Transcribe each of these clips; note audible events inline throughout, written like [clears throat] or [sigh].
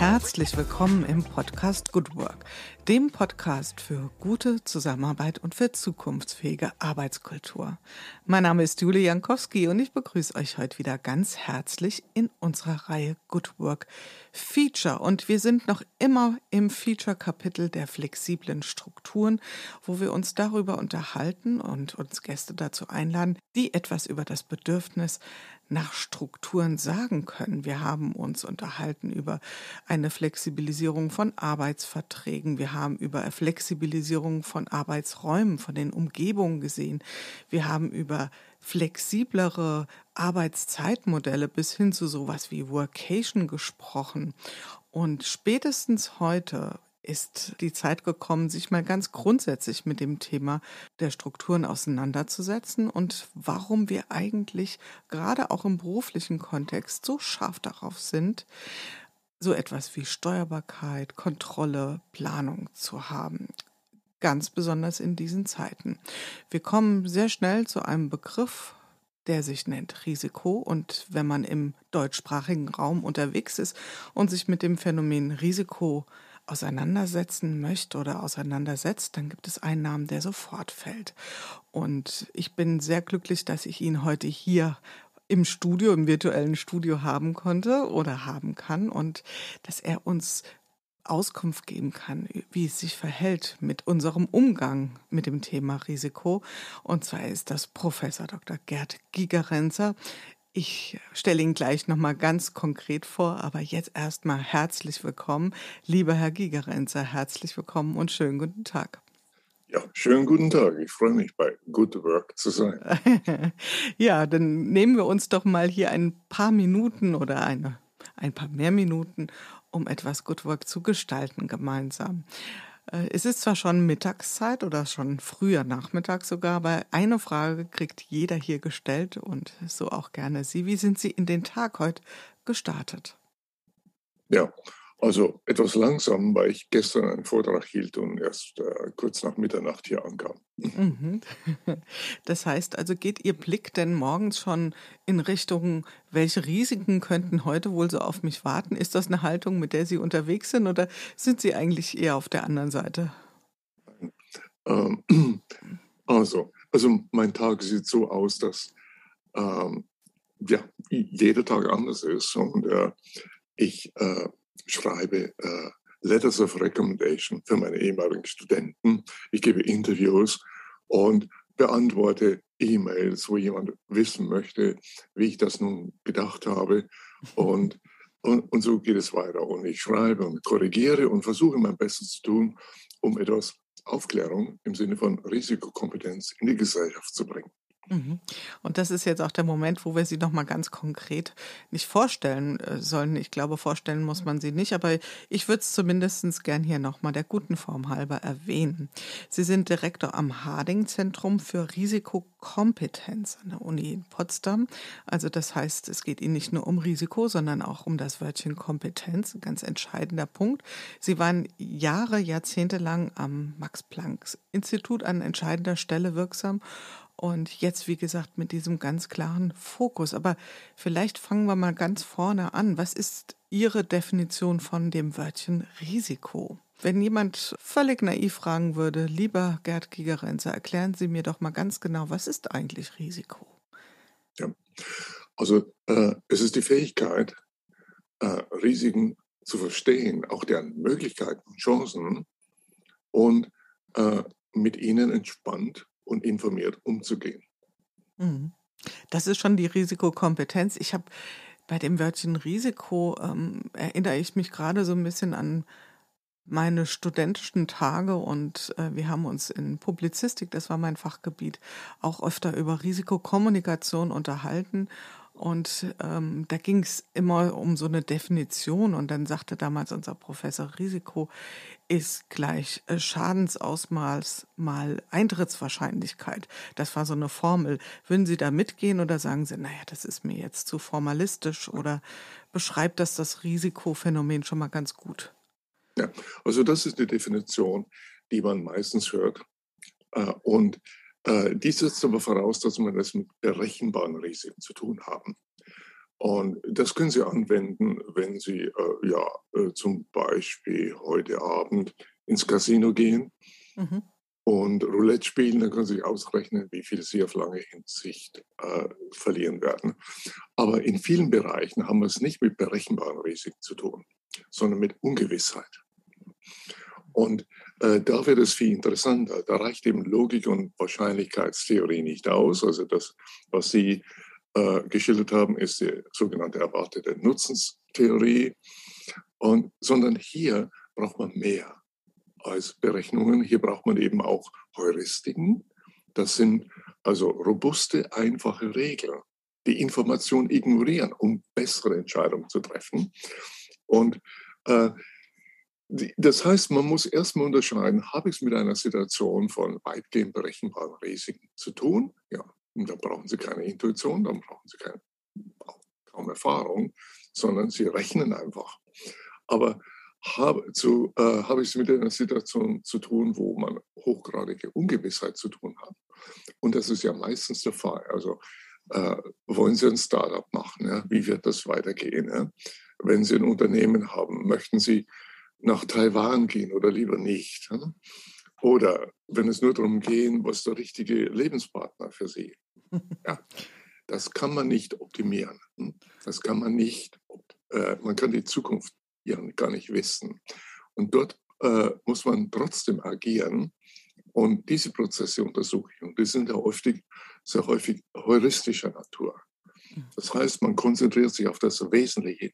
Herzlich willkommen im Podcast Good Work, dem Podcast für gute Zusammenarbeit und für zukunftsfähige Arbeitskultur. Mein Name ist Julie Jankowski und ich begrüße euch heute wieder ganz herzlich in unserer Reihe Good Work Feature. Und wir sind noch immer im Feature-Kapitel der flexiblen Strukturen, wo wir uns darüber unterhalten und uns Gäste dazu einladen, die etwas über das Bedürfnis nach Strukturen sagen können. Wir haben uns unterhalten über eine Flexibilisierung von Arbeitsverträgen. Wir haben über Flexibilisierung von Arbeitsräumen, von den Umgebungen gesehen. Wir haben über flexiblere Arbeitszeitmodelle bis hin zu sowas wie Workation gesprochen. Und spätestens heute ist die Zeit gekommen, sich mal ganz grundsätzlich mit dem Thema der Strukturen auseinanderzusetzen und warum wir eigentlich gerade auch im beruflichen Kontext so scharf darauf sind, so etwas wie Steuerbarkeit, Kontrolle, Planung zu haben. Ganz besonders in diesen Zeiten. Wir kommen sehr schnell zu einem Begriff, der sich nennt Risiko. Und wenn man im deutschsprachigen Raum unterwegs ist und sich mit dem Phänomen Risiko auseinandersetzen möchte oder auseinandersetzt, dann gibt es einen Namen, der sofort fällt. Und ich bin sehr glücklich, dass ich ihn heute hier im Studio, im virtuellen Studio haben konnte oder haben kann und dass er uns Auskunft geben kann, wie es sich verhält mit unserem Umgang mit dem Thema Risiko. Und zwar ist das Professor Dr. Gerd Gigerenzer. Ich stelle ihn gleich nochmal ganz konkret vor, aber jetzt erstmal herzlich willkommen. Lieber Herr Gigerenzer, herzlich willkommen und schönen guten Tag. Ja, schönen guten Tag. Ich freue mich, bei Good Work zu sein. [laughs] ja, dann nehmen wir uns doch mal hier ein paar Minuten oder eine, ein paar mehr Minuten, um etwas Good Work zu gestalten gemeinsam. Äh, es ist zwar schon Mittagszeit oder schon früher Nachmittag sogar, aber eine Frage kriegt jeder hier gestellt und so auch gerne Sie. Wie sind Sie in den Tag heute gestartet? Ja, also etwas langsam, weil ich gestern einen Vortrag hielt und erst äh, kurz nach Mitternacht hier ankam. Mhm. [laughs] Das heißt also, geht Ihr Blick denn morgens schon in Richtung, welche Risiken könnten heute wohl so auf mich warten? Ist das eine Haltung, mit der Sie unterwegs sind oder sind Sie eigentlich eher auf der anderen Seite? Ähm, [clears throat] also, also mein Tag sieht so aus, dass ähm, ja, jeder Tag anders ist und äh, ich äh, schreibe äh, Letters of Recommendation für meine ehemaligen Studenten. Ich gebe Interviews und beantworte E-Mails, wo jemand wissen möchte, wie ich das nun gedacht habe. Und, und, und so geht es weiter. Und ich schreibe und korrigiere und versuche mein Bestes zu tun, um etwas Aufklärung im Sinne von Risikokompetenz in die Gesellschaft zu bringen. Mhm. Und das ist jetzt auch der Moment, wo wir sie nochmal ganz konkret nicht vorstellen äh, sollen. Ich glaube, vorstellen muss man sie nicht, aber ich würde es zumindest gern hier nochmal der guten Form halber erwähnen. Sie sind Direktor am Harding-Zentrum für Risikokompetenz an der Uni in Potsdam. Also das heißt, es geht Ihnen nicht nur um Risiko, sondern auch um das Wörtchen Kompetenz, ein ganz entscheidender Punkt. Sie waren Jahre, Jahrzehnte lang am Max-Planck-Institut an entscheidender Stelle wirksam und jetzt, wie gesagt, mit diesem ganz klaren Fokus. Aber vielleicht fangen wir mal ganz vorne an. Was ist Ihre Definition von dem Wörtchen Risiko? Wenn jemand völlig naiv fragen würde, lieber Gerd Gigerenzer, erklären Sie mir doch mal ganz genau, was ist eigentlich Risiko? Ja, also äh, es ist die Fähigkeit, äh, Risiken zu verstehen, auch deren Möglichkeiten und Chancen und äh, mit ihnen entspannt und informiert umzugehen. Mhm. Das ist schon die Risikokompetenz. Ich habe bei dem Wörtchen Risiko ähm, erinnere ich mich gerade so ein bisschen an meine studentischen Tage und äh, wir haben uns in Publizistik, das war mein Fachgebiet, auch öfter über Risikokommunikation unterhalten und ähm, da ging es immer um so eine Definition. Und dann sagte damals unser Professor, Risiko ist gleich äh, Schadensausmaß mal Eintrittswahrscheinlichkeit. Das war so eine Formel. Würden Sie da mitgehen oder sagen Sie, naja, das ist mir jetzt zu formalistisch oder beschreibt das das Risikophänomen schon mal ganz gut? Ja, also das ist die Definition, die man meistens hört. Äh, und Äh, dies setzt aber voraus, dass wir das mit berechenbaren Risiken zu tun haben. Und das können Sie anwenden, wenn Sie äh, ja äh, zum Beispiel heute Abend ins Casino gehen mhm. und Roulette spielen, dann können Sie sich ausrechnen, wie viel Sie auf lange Hinsicht äh, verlieren werden. Aber in vielen Bereichen haben wir es nicht mit berechenbaren Risiken zu tun, sondern mit Ungewissheit. Und da wird es viel interessanter. Da reicht eben Logik und Wahrscheinlichkeitstheorie nicht aus. Also das, was Sie äh, geschildert haben, ist die sogenannte erwartete Nutzenstheorie. Und, sondern hier braucht man mehr als Berechnungen. Hier braucht man eben auch Heuristiken. Das sind also robuste, einfache Regeln, die Information ignorieren, um bessere Entscheidungen zu treffen. Und äh, das heißt, man muss erstmal unterscheiden, habe ich es mit einer Situation von weitgehend berechenbaren Risiken zu tun? Ja, und da brauchen Sie keine Intuition, dann brauchen Sie keine, kaum Erfahrung, sondern Sie rechnen einfach. Aber habe, äh, habe ich es mit einer Situation zu tun, wo man hochgradige Ungewissheit zu tun hat. Und das ist ja meistens der Fall. Also äh, wollen Sie ein Startup machen? Ja? Wie wird das weitergehen? Ja? Wenn Sie ein Unternehmen haben, möchten Sie nach Taiwan gehen oder lieber nicht? Oder wenn es nur darum geht, was der richtige Lebenspartner für Sie? [laughs] Ja, das kann man nicht optimieren. Hm? Das kann man nicht, äh, man kann die Zukunft ja gar nicht wissen. Und dort äh, muss man trotzdem agieren. Und diese Prozesse untersuche ich. Und die sind ja häufig, sehr häufig heuristischer Natur. Das heißt, man konzentriert sich auf das Wesentliche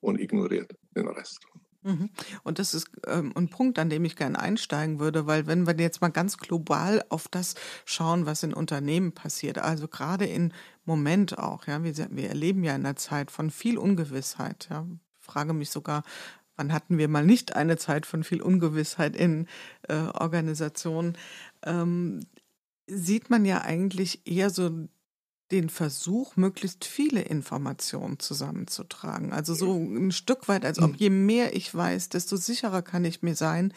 und ignoriert den Rest. Mhm. Und das ist ähm, ein Punkt, an dem ich gerne einsteigen würde, weil wenn wir jetzt mal ganz global auf das schauen, was in Unternehmen passiert, also gerade im Moment auch, ja, wir, wir erleben ja in einer Zeit von viel Ungewissheit, ja, ich frage mich sogar, wann hatten wir mal nicht eine Zeit von viel Ungewissheit in äh, Organisationen, ähm, sieht man ja eigentlich eher so den Versuch, möglichst viele Informationen zusammenzutragen. Also so ein Stück weit, als ob hm. je mehr ich weiß, desto sicherer kann ich mir sein,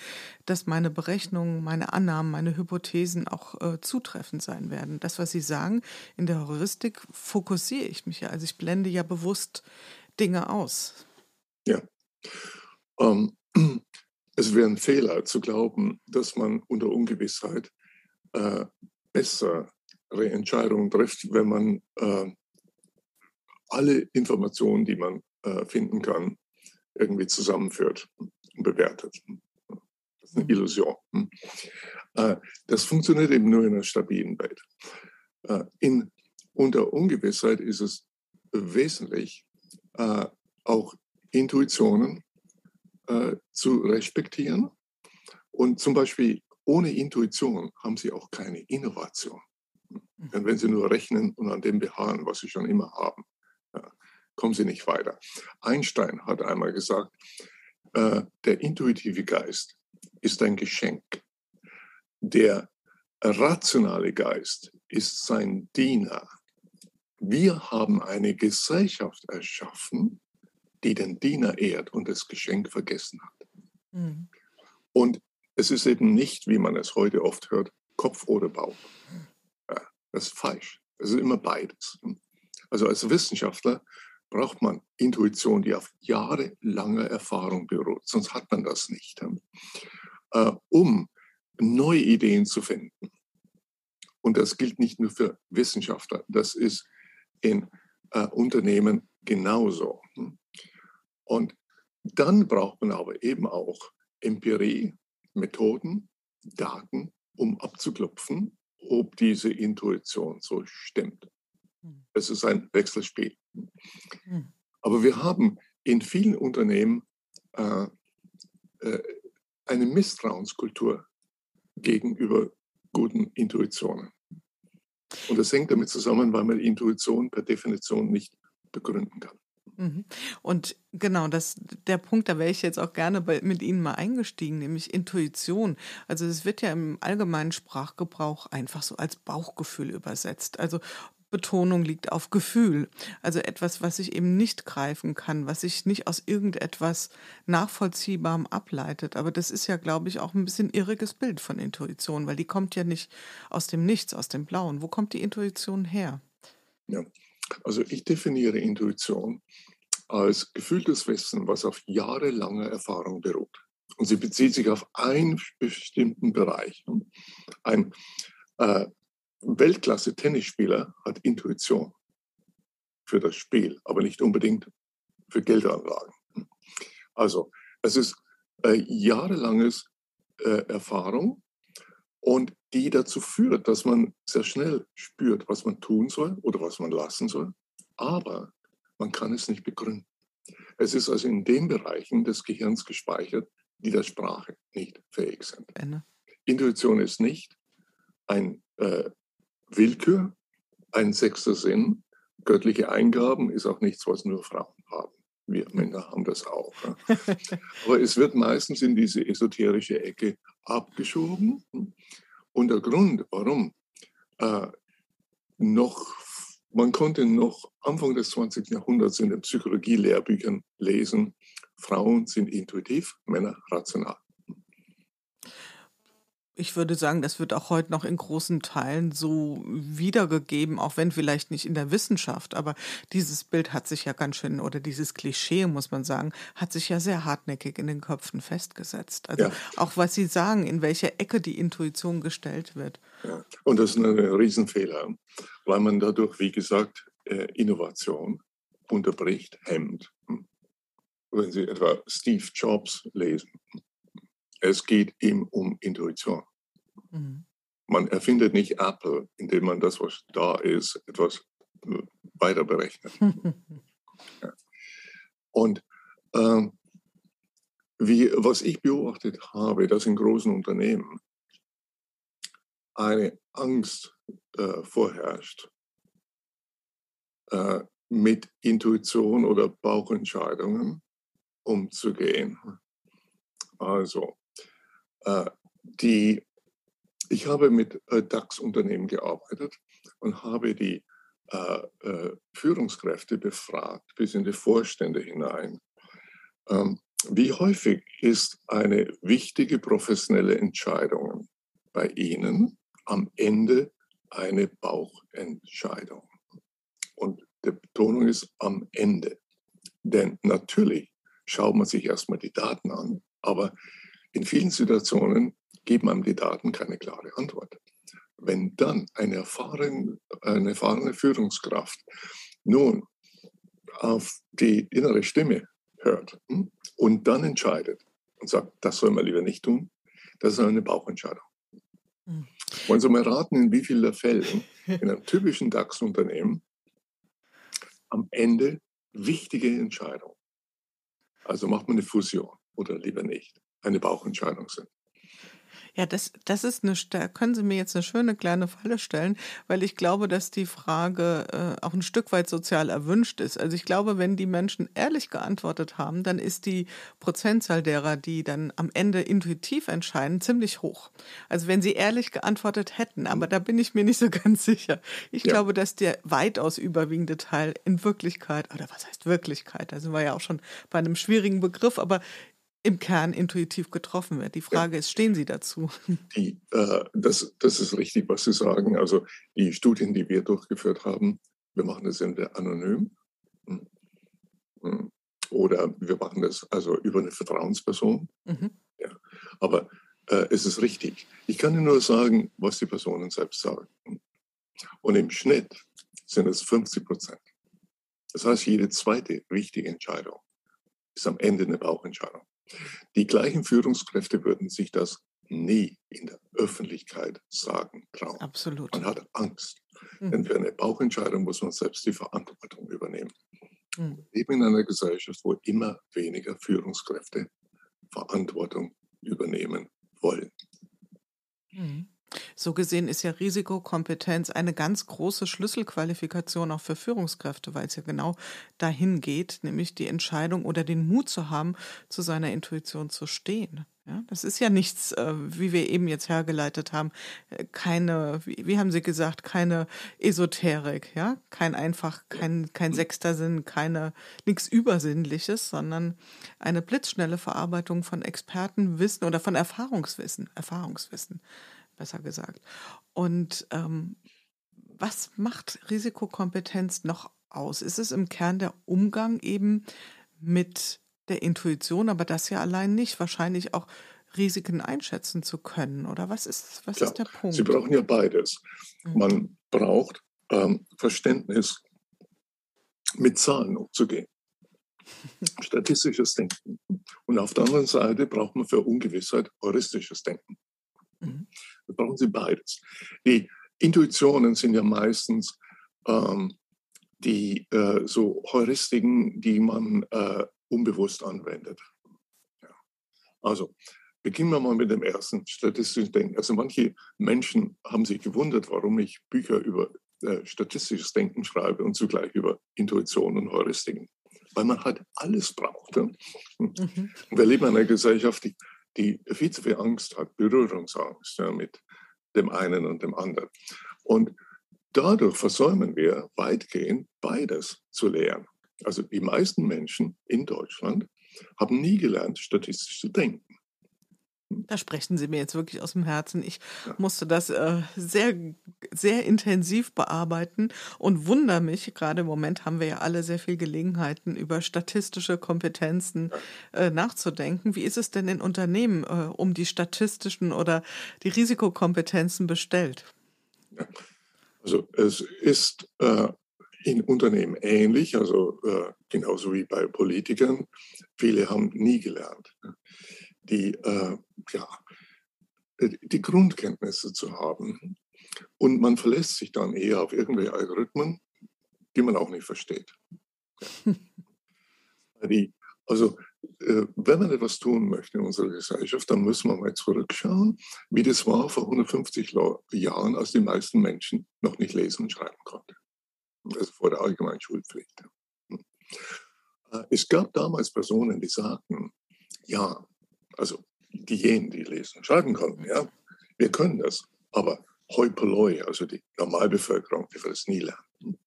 dass meine Berechnungen, meine Annahmen, meine Hypothesen auch äh, zutreffend sein werden. Das, was Sie sagen, in der Heuristik fokussiere ich mich ja. Also ich blende ja bewusst Dinge aus. Ja. Ähm, [clears throat] es wäre ein Fehler zu glauben, dass man unter Ungewissheit äh, besser Entscheidungen trifft, wenn man äh, alle Informationen, die man äh, finden kann, irgendwie zusammenführt und bewertet. Das ist eine mhm. Illusion. Hm? Äh, das funktioniert eben nur in einer stabilen Welt. Äh, in, unter Ungewissheit ist es wesentlich, äh, auch Intuitionen äh, zu respektieren. Und zum Beispiel ohne Intuition haben Sie auch keine Innovation. Denn wenn Sie nur rechnen und an dem beharren, was Sie schon immer haben, kommen Sie nicht weiter. Einstein hat einmal gesagt, äh, der intuitive Geist ist ein Geschenk. Der rationale Geist ist sein Diener. Wir haben eine Gesellschaft erschaffen, die den Diener ehrt und das Geschenk vergessen hat. Mhm. Und es ist eben nicht, wie man es heute oft hört, Kopf oder Bauch. Das ist falsch. Es ist immer beides. Also als Wissenschaftler braucht man Intuition, die auf jahrelanger Erfahrung beruht. Sonst hat man das nicht. Äh, um neue Ideen zu finden. Und das gilt nicht nur für Wissenschaftler, das ist in äh, Unternehmen genauso. Und dann braucht man aber eben auch Empirie, Methoden, Daten, um abzuklopfen, ob diese Intuition so stimmt. Hm. Es ist ein Wechselspiel. Hm. Aber wir haben in vielen Unternehmen äh, äh, eine Misstrauenskultur gegenüber guten Intuitionen. Und das hängt damit zusammen, weil man Intuition per Definition nicht begründen kann. Mhm. Und genau, das, der Punkt, da wäre ich jetzt auch gerne bei, mit Ihnen mal eingestiegen, nämlich Intuition. Also es wird ja im allgemeinen Sprachgebrauch einfach so als Bauchgefühl übersetzt. Also Betonung liegt auf Gefühl. Also etwas, was ich eben nicht greifen kann, was sich nicht aus irgendetwas Nachvollziehbarem ableitet. Aber das ist ja, glaube ich, auch ein bisschen irriges Bild von Intuition, weil die kommt ja nicht aus dem Nichts, aus dem Blauen. Wo kommt die Intuition her? Ja, also ich definiere Intuition als gefühltes Wissen, was auf jahrelanger Erfahrung beruht. Und sie bezieht sich auf einen bestimmten Bereich. Ein äh, Weltklasse-Tennisspieler hat Intuition für das Spiel, aber nicht unbedingt für Geldanlagen. Also es ist äh, jahrelanges äh, Erfahrung und die dazu führt, dass man sehr schnell spürt, was man tun soll oder was man lassen soll, aber man kann es nicht begründen. Es ist also in den Bereichen des Gehirns gespeichert, die der Sprache nicht fähig sind. Benne. Intuition ist nicht ein äh, Willkür, ein sechster Sinn. Göttliche Eingaben ist auch nichts, was nur Frauen haben. Wir Männer haben das auch. Ja. Aber es wird meistens in diese esoterische Ecke abgeschoben. Und der Grund, warum äh, noch, man konnte noch Anfang des 20. Jahrhunderts in den Psychologie-Lehrbüchern lesen, Frauen sind intuitiv, Männer rational ich würde sagen, das wird auch heute noch in großen Teilen so wiedergegeben, auch wenn vielleicht nicht in der Wissenschaft, aber dieses Bild hat sich ja ganz schön, oder dieses Klischee, muss man sagen, hat sich ja sehr hartnäckig in den Köpfen festgesetzt. Also ja. auch was Sie sagen, in welche Ecke die Intuition gestellt wird. Ja. Und das ist ein Riesenfehler, weil man dadurch, wie gesagt, äh, Innovation unterbricht, hemmt. Wenn Sie etwa Steve Jobs lesen, es geht ihm um Intuition. Mhm. Man erfindet nicht Apple, indem man das, was da ist, etwas äh, weiter berechnet. [laughs] ja. Und ähm, wie, was ich beobachtet habe, dass in großen Unternehmen eine Angst äh, vorherrscht, äh, mit Intuition oder Bauchentscheidungen umzugehen. Also, äh, die ich habe mit äh, DAX-Unternehmen gearbeitet und habe die äh, äh, Führungskräfte befragt, bis in die Vorstände hinein. Ähm, wie häufig ist eine wichtige professionelle Entscheidung bei Ihnen am Ende eine Bauchentscheidung? Und die Betonung ist am Ende. Denn natürlich schaut man sich erstmal die Daten an, aber in vielen Situationen geben einem die Daten keine klare Antwort. Wenn dann eine erfahrene, eine erfahrene Führungskraft nun auf die innere Stimme hört hm, und dann entscheidet und sagt, das soll man lieber nicht tun, das ist eine Bauchentscheidung. Mhm. Wollen Sie mal raten, in wie vielen Fällen in einem typischen DAX-Unternehmen am Ende wichtige Entscheidungen, also macht man eine Fusion oder lieber nicht, eine Bauchentscheidung sind? Ja, das, das ist eine, da können Sie mir jetzt eine schöne kleine Falle stellen, weil ich glaube, dass die Frage äh, auch ein Stück weit sozial erwünscht ist. Also ich glaube, wenn die Menschen ehrlich geantwortet haben, dann ist die Prozentzahl derer, die dann am Ende intuitiv entscheiden, ziemlich hoch. Also wenn sie ehrlich geantwortet hätten, aber da bin ich mir nicht so [laughs] ganz sicher. Ich ja. glaube, dass der weitaus überwiegende Teil in Wirklichkeit, oder was heißt Wirklichkeit, da sind wir ja auch schon bei einem schwierigen Begriff, aber im Kern intuitiv getroffen wird. Die Frage ja. ist, stehen Sie dazu? [laughs] Die, äh, das, das ist richtig, was Sie sagen. Also die Studien, die wir durchgeführt haben, wir machen das entweder anonym hm, hm, oder wir machen das also über eine Vertrauensperson. Mhm. Ja. Aber äh, es ist richtig. Ich kann Ihnen nur sagen, was die Personen selbst sagen. Und im Schnitt sind es 50 Prozent. Das heißt, jede zweite wichtige Entscheidung ist am Ende eine Bauchentscheidung. Die gleichen Führungskräfte würden sich das nie in der Öffentlichkeit sagen trauen. Absolut. Man hat Angst. Mhm. Denn für eine Bauchentscheidung muss man selbst die Verantwortung übernehmen. Mhm. Wir leben in einer Gesellschaft, wo immer weniger Führungskräfte Verantwortung übernehmen wollen. Mhm. So gesehen ist ja Risikokompetenz eine ganz große Schlüsselqualifikation auch für Führungskräfte, weil es ja genau dahin geht, nämlich die Entscheidung oder den Mut zu haben, zu seiner Intuition zu stehen. Ja, das ist ja nichts, äh, wie wir eben jetzt hergeleitet haben, äh, keine, wie, haben Sie gesagt, keine Esoterik, ja, kein einfach, kein, kein sechster Sinn, keine, nichts Übersinnliches, sondern eine blitzschnelle Verarbeitung von Expertenwissen oder von Erfahrungswissen, Erfahrungswissen, besser gesagt. Und ähm, was macht Risikokompetenz noch aus? Ist es im Kern der Umgang eben mit der Intuition, aber das ja allein nicht. Wahrscheinlich auch Risiken einschätzen zu können. Oder was ist, was Klar, ist der Punkt? Sie brauchen ja beides. Mhm. Man braucht ähm, Verständnis, mit Zahlen umzugehen. [laughs] Statistisches Denken. Und auf der anderen Seite braucht man für Ungewissheit heuristisches Denken. Mhm. Da brauchen Sie beides. Die Intuitionen sind ja meistens ähm, die äh, so Heuristiken, die man äh, unbewusst anwendet. Ja. Also beginnen wir mal mit dem ersten statistischen Denken. Also manche Menschen haben sich gewundert, warum ich Bücher über äh, statistisches Denken schreibe und zugleich über Intuition und Heuristiken. Weil man halt alles braucht. Ja? Mhm. Wir leben in einer Gesellschaft, die, die viel zu viel Angst hat, Berührungsangst ja, mit dem einen und dem anderen. Und dadurch versäumen wir weitgehend beides zu lehren. Also die meisten Menschen in Deutschland haben nie gelernt, statistisch zu denken. Da sprechen Sie mir jetzt wirklich aus dem Herzen. Ich musste das äh, sehr, sehr intensiv bearbeiten und wundere mich, gerade im Moment haben wir ja alle sehr viel Gelegenheiten, über statistische Kompetenzen äh, nachzudenken. Wie ist es denn in Unternehmen äh, um die statistischen oder die Risikokompetenzen bestellt? Also es ist äh, in Unternehmen ähnlich, also äh, genauso wie bei Politikern. Viele haben nie gelernt, die, äh, ja, die Grundkenntnisse zu haben. Und man verlässt sich dann eher auf irgendwelche Algorithmen, die man auch nicht versteht. [laughs] die, also äh, wenn man etwas tun möchte in unserer Gesellschaft, dann muss man mal zurückschauen, wie das war vor 150 Jahren, als die meisten Menschen noch nicht lesen und schreiben konnten also vor der allgemeinen Schulpflicht. Hm. Äh, es gab damals Personen, die sagten, ja, also diejenigen, die lesen und schreiben konnten, ja, wir können das, aber Hoi Polloi, also die Normalbevölkerung, die wird es nie lernen.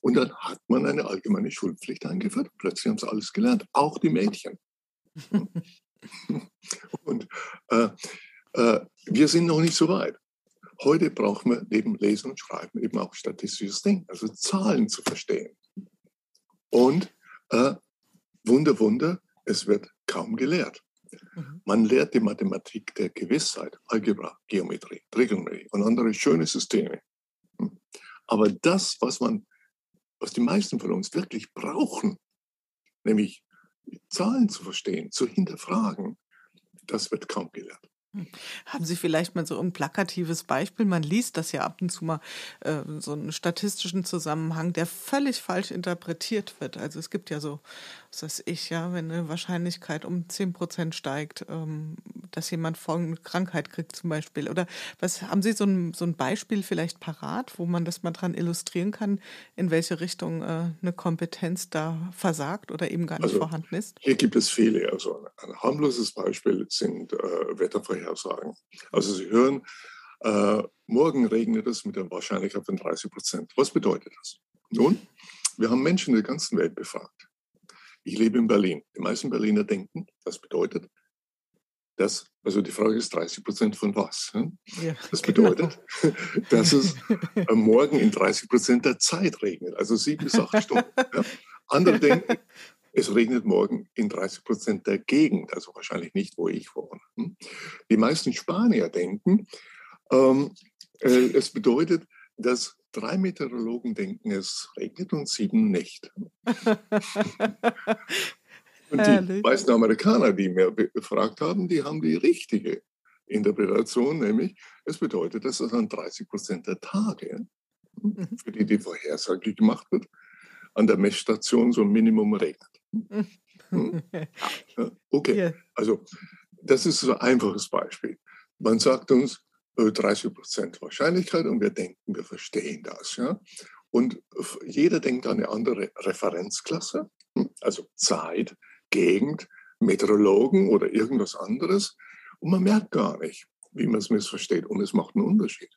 Und dann hat man eine allgemeine Schulpflicht eingeführt. Plötzlich haben sie alles gelernt, auch die Mädchen. [laughs] Und äh, äh, wir sind noch nicht so weit. Heute brauchen wir neben Lesen und Schreiben eben auch statistisches Denken, also Zahlen zu verstehen. Und äh, Wunder, Wunder, es wird kaum gelehrt. Mhm. Man lehrt die Mathematik der Gewissheit, Algebra, Geometrie, Trigonometrie und andere schöne Systeme. Hm. Aber das, was man, was die meisten von uns wirklich brauchen, nämlich Zahlen zu verstehen, zu hinterfragen, das wird kaum gelehrt. Haben Sie vielleicht mal so ein plakatives Beispiel? Man liest das ja ab und zu mal, äh, so einen statistischen Zusammenhang, der völlig falsch interpretiert wird. Also es gibt ja so, was weiß ich, ja, wenn eine Wahrscheinlichkeit um 10 Prozent steigt, ähm, dass jemand folgende Krankheit kriegt zum Beispiel. Oder was haben Sie so ein, so ein Beispiel vielleicht parat, wo man das mal dran illustrieren kann, in welche Richtung äh, eine Kompetenz da versagt oder eben gar nicht also, vorhanden ist? Hier gibt es viele. Also ein harmloses Beispiel sind äh, Wettervorhersagen Vorhersagen. Also Sie hören, äh, morgen regnet es mit der Wahrscheinlichkeit von 30 Prozent. Was bedeutet das? Nun, wir haben Menschen in der ganzen Welt befragt. Ich lebe in Berlin. Die meisten Berliner denken, das bedeutet, dass, also die Frage ist 30 Prozent von was? Ja, das bedeutet, genau. [laughs] dass es morgen in 30 Prozent der Zeit regnet, also sieben bis acht Stunden. Ja? Andere denken, es regnet morgen in 30 Prozent der Gegend, also wahrscheinlich nicht, wo ich wohne. Hm? Die meisten Spanier denken, ähm, äh, es bedeutet, dass drei Meteorologen denken, es regnet und sieben nicht. [laughs] und die meisten Amerikaner, die mir befragt haben, die haben die richtige Interpretation, nämlich es bedeutet, dass es an 30 Prozent der Tage, hm, mhm. für die die Vorhersage gemacht wird, an der Messstation so ein Minimum regnet. [laughs] Hm? Okay, also das ist so ein einfaches Beispiel. Man sagt uns 30 äh, Prozent Wahrscheinlichkeit und wir denken, wir verstehen das. Ja? Und jeder denkt an eine andere Referenzklasse, hm? also Zeit, Gegend, Meteorologen oder irgendwas anderes und man merkt gar nicht, wie man es missversteht und es macht einen Unterschied.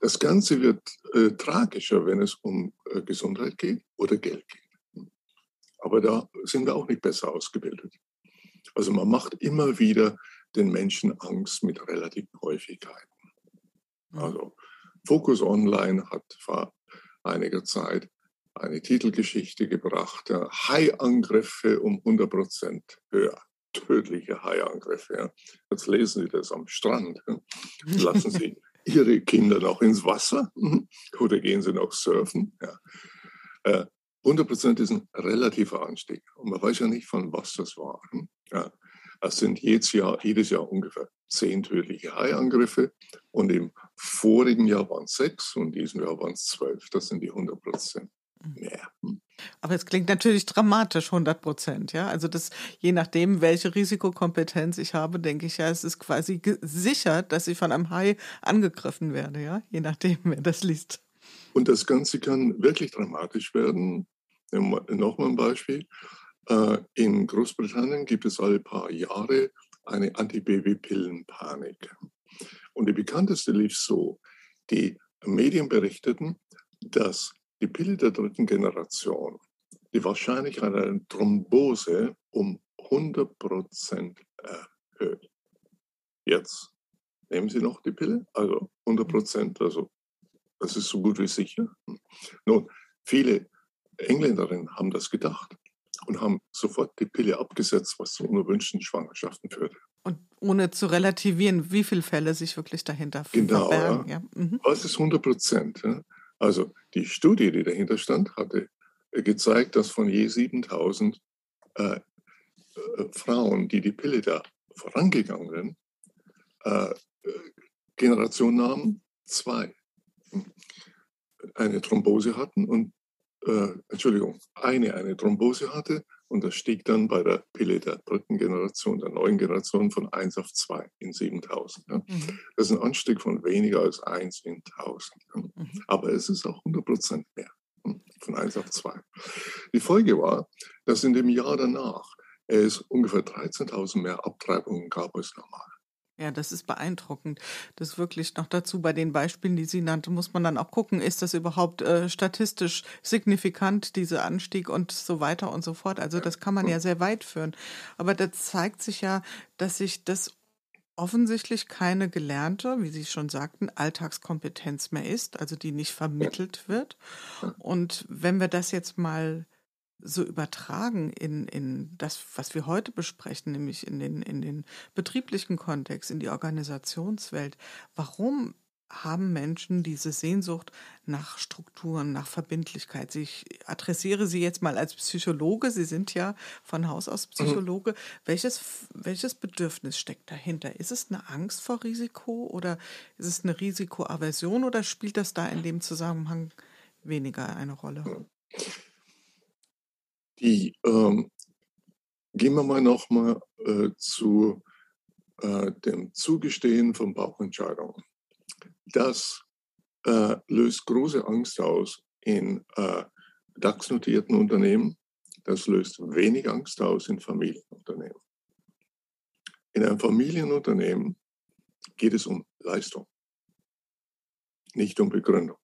Das Ganze wird äh, tragischer, wenn es um äh, Gesundheit geht oder Geld geht. Aber da sind wir auch nicht besser ausgebildet. Also man macht immer wieder den Menschen Angst mit relativen Häufigkeiten. Also Focus Online hat vor einiger Zeit eine Titelgeschichte gebracht, Haiangriffe um 100 Prozent höher. Tödliche Haiangriffe. Ja. Jetzt lesen Sie das am Strand. Ja. Lassen Sie [laughs] Ihre Kinder noch ins Wasser mhm, oder gehen Sie noch surfen. Ja. 100 äh, Prozent ist ein relativer Anstieg. Und man weiß ja nicht, von was das war. Hm. Ja. Es sind jedes Jahr, jedes Jahr ungefähr zehn tödliche Haiangriffe und im vorigen Jahr waren es sechs und in diesem Jahr waren es zwölf. Das sind die 100 Prozent Hm. Aber es klingt natürlich dramatisch, 100 Prozent, ja. Also das, je nachdem, welche Risikokompetenz ich habe, denke ich ja, es ist quasi sicher, dass ich von einem Hai angegriffen werde, ja. Je nachdem, wer das liest. Und das Ganze kann wirklich dramatisch werden. Nochmal ein Beispiel. Äh, in Großbritannien gibt es alle paar Jahre eine Antibabypillenpanik. Und die bekannteste lief so. Die Medien berichteten, dass die Pille der dritten Generation die Wahrscheinlichkeit einer Thrombose um 100 Prozent erhöht. Jetzt nehmen Sie noch die Pille, also 100 Prozent, also das ist so gut wie sicher. Nun, viele Engländerinnen haben das gedacht und haben sofort die Pille abgesetzt, was zu unerwünschten Schwangerschaften führte. Und ohne zu relativieren, wie viele Fälle sich wirklich dahinter genau, verbergen. Ja. Ja. Mhm. Was ist 100 Prozent? Ja? Also die Studie, die dahinter stand, hatte gezeigt, dass von je 7000 äh, äh, Frauen, die die Pille der vorangegangenen äh, äh Generation nahmen, zwei eine Thrombose hatten und äh, Entschuldigung, eine eine Thrombose hatte und das stieg dann bei der Pille der dritten Generation, der neuen Generation von 1 auf 2 in 7000. Ja. Mhm. Das ist ein Anstieg von weniger als 1 in 1000. Ja. Mhm. Aber es ist auch 100 Prozent mehr, hm, von 1 auf 2. Die Folge war, dass in dem Jahr danach es ungefähr 13.000 mehr Abtreibungen gab als normal. Ja, das ist beeindruckend. Das wirklich noch dazu bei den Beispielen, die Sie nannte, muss man dann auch gucken, ist das überhaupt äh, statistisch signifikant, dieser Anstieg und so weiter und so fort. Also das kann man ja sehr weit führen. Aber da zeigt sich ja, dass sich das offensichtlich keine gelernte, wie Sie schon sagten, Alltagskompetenz mehr ist, also die nicht vermittelt wird. Und wenn wir das jetzt mal so übertragen in, in das, was wir heute besprechen, nämlich in den, in den betrieblichen Kontext, in die Organisationswelt. Warum haben Menschen diese Sehnsucht nach Strukturen, nach Verbindlichkeit? Ich adressiere Sie jetzt mal als Psychologe. Sie sind ja von Haus aus mhm. Psychologe. Mhm. Welches, welches Bedürfnis steckt dahinter? Ist es eine Angst vor Risiko oder ist es eine Risikoaversion oder spielt das da in dem Zusammenhang weniger eine Rolle? Ähm, gehen wir mal nochmal äh, zu äh, dem Zugestehen von Bauchentscheidungen. Das äh, löst große Angst aus in äh, DAX-notierten Unternehmen. Das löst wenig Angst aus in Familienunternehmen. In einem Familienunternehmen geht es um Leistung, nicht um Begründung.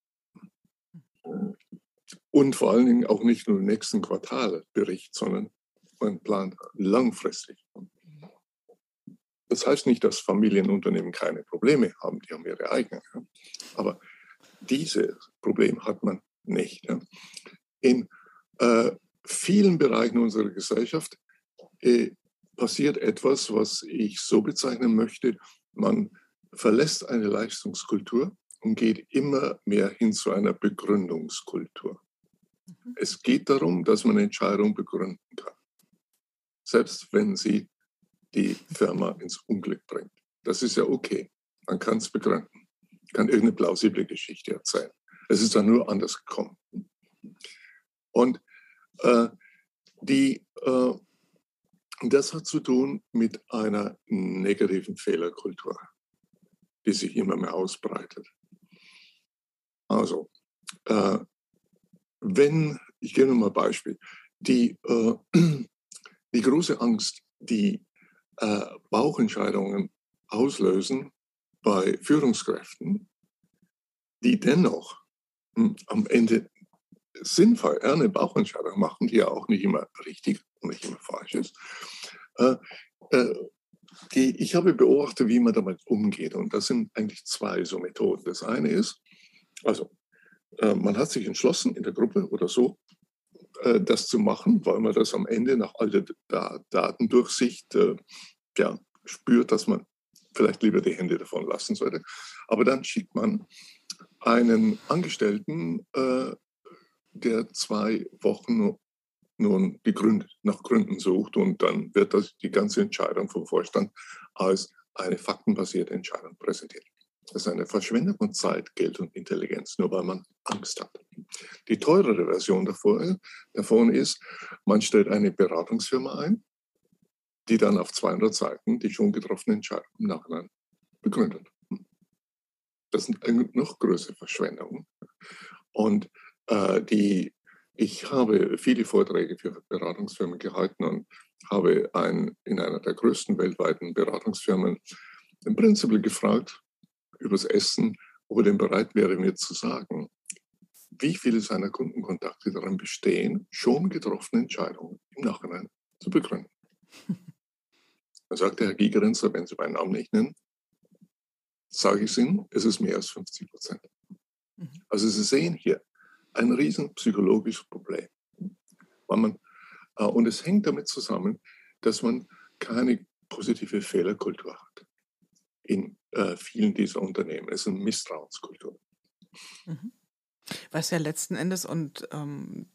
Und vor allen Dingen auch nicht nur den nächsten Quartalbericht, sondern man plant langfristig. Das heißt nicht, dass Familienunternehmen keine Probleme haben, die haben ihre eigenen. Aber dieses Problem hat man nicht. In äh, vielen Bereichen unserer Gesellschaft äh, passiert etwas, was ich so bezeichnen möchte. Man verlässt eine Leistungskultur und geht immer mehr hin zu einer Begründungskultur. Es geht darum, dass man Entscheidungen begründen kann, selbst wenn sie die Firma ins Unglück bringt. Das ist ja okay. Man kann es begründen, kann irgendeine plausible Geschichte erzählen. Es ist dann nur anders gekommen. Und äh, die, äh, das hat zu tun mit einer negativen Fehlerkultur, die sich immer mehr ausbreitet. Also, äh, wenn, ich gebe nochmal ein Beispiel, die, äh, [clears throat] die große Angst die äh, Bauchentscheidungen auslösen bei Führungskräften, die dennoch hm, am Ende sinnvoll eine Bauchentscheidung machen, die ja auch nicht immer richtig und nicht immer falsch ist. Äh, äh, die, ich habe beobachtet, wie man damit umgeht. Und das sind eigentlich zwei so Methoden. Das eine ist, also man hat sich entschlossen in der Gruppe oder so, äh, das zu machen, weil man das am Ende nach all der da Datendurchsicht äh, ja, spürt, dass man vielleicht lieber die Hände davon lassen sollte. Aber dann schickt man einen Angestellten, äh, der zwei Wochen nun die Gründe, nach Gründen sucht und dann wird das, die ganze Entscheidung vom Vorstand als eine faktenbasierte Entscheidung präsentiert. Das ist eine Verschwendung von Zeit, Geld und Intelligenz, nur weil man Angst hat. Die teurere Version davon, davon ist, man stellt eine Beratungsfirma ein, die dann auf 200 Seiten die schon getroffene Entscheidung im Nachhinein begründet. Das sind noch größere Verschwendungen. Und äh, die ich habe viele Vorträge für Beratungsfirmen gehalten und habe ein, in einer der größten weltweiten Beratungsfirmen im Prinzip gefragt, übers Essen, ob er denn bereit wäre, mir zu sagen, wie viele seiner Kundenkontakte daran bestehen, schon getroffene Entscheidungen im Nachhinein zu begründen. [laughs] Dann sagte Herr Gigerenzer, wenn Sie meinen Namen nicht nennen, sage ich es Ihnen, es ist mehr als 50 Prozent. Mhm. Also Sie sehen hier, ein riesen psychologisches Problem. Weil man, äh, und es hängt damit zusammen, dass man keine positive Fehlerkultur hat in äh, vielen dieser Unternehmen. Es ist eine Misstrauenskultur. Mhm. Was ja letzten Endes, und ähm,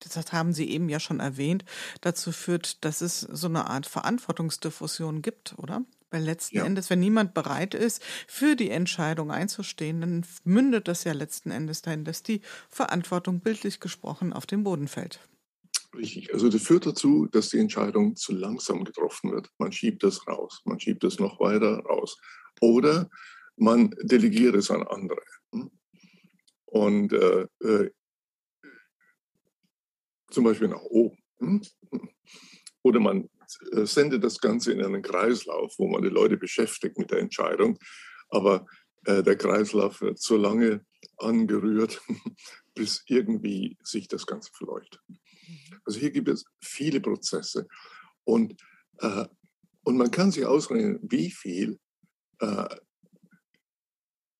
das haben Sie eben ja schon erwähnt, dazu führt, dass es so eine Art Verantwortungsdiffusion gibt, oder? Weil letzten ja. Endes, wenn niemand bereit ist, für die Entscheidung einzustehen, dann mündet das ja letzten Endes dahin, dass die Verantwortung bildlich gesprochen auf den Boden fällt. Richtig. Also das führt dazu, dass die Entscheidung zu langsam getroffen wird. Man schiebt es raus, man schiebt es noch weiter raus. Oder man delegiert es an andere. Und äh, äh, zum Beispiel nach oben. Oder man äh, sendet das Ganze in einen Kreislauf, wo man die Leute beschäftigt mit der Entscheidung. Aber äh, der Kreislauf wird so lange angerührt, [laughs] bis irgendwie sich das Ganze verläuft. Also hier gibt es viele Prozesse und, äh, und man kann sich ausrechnen, wie viel äh,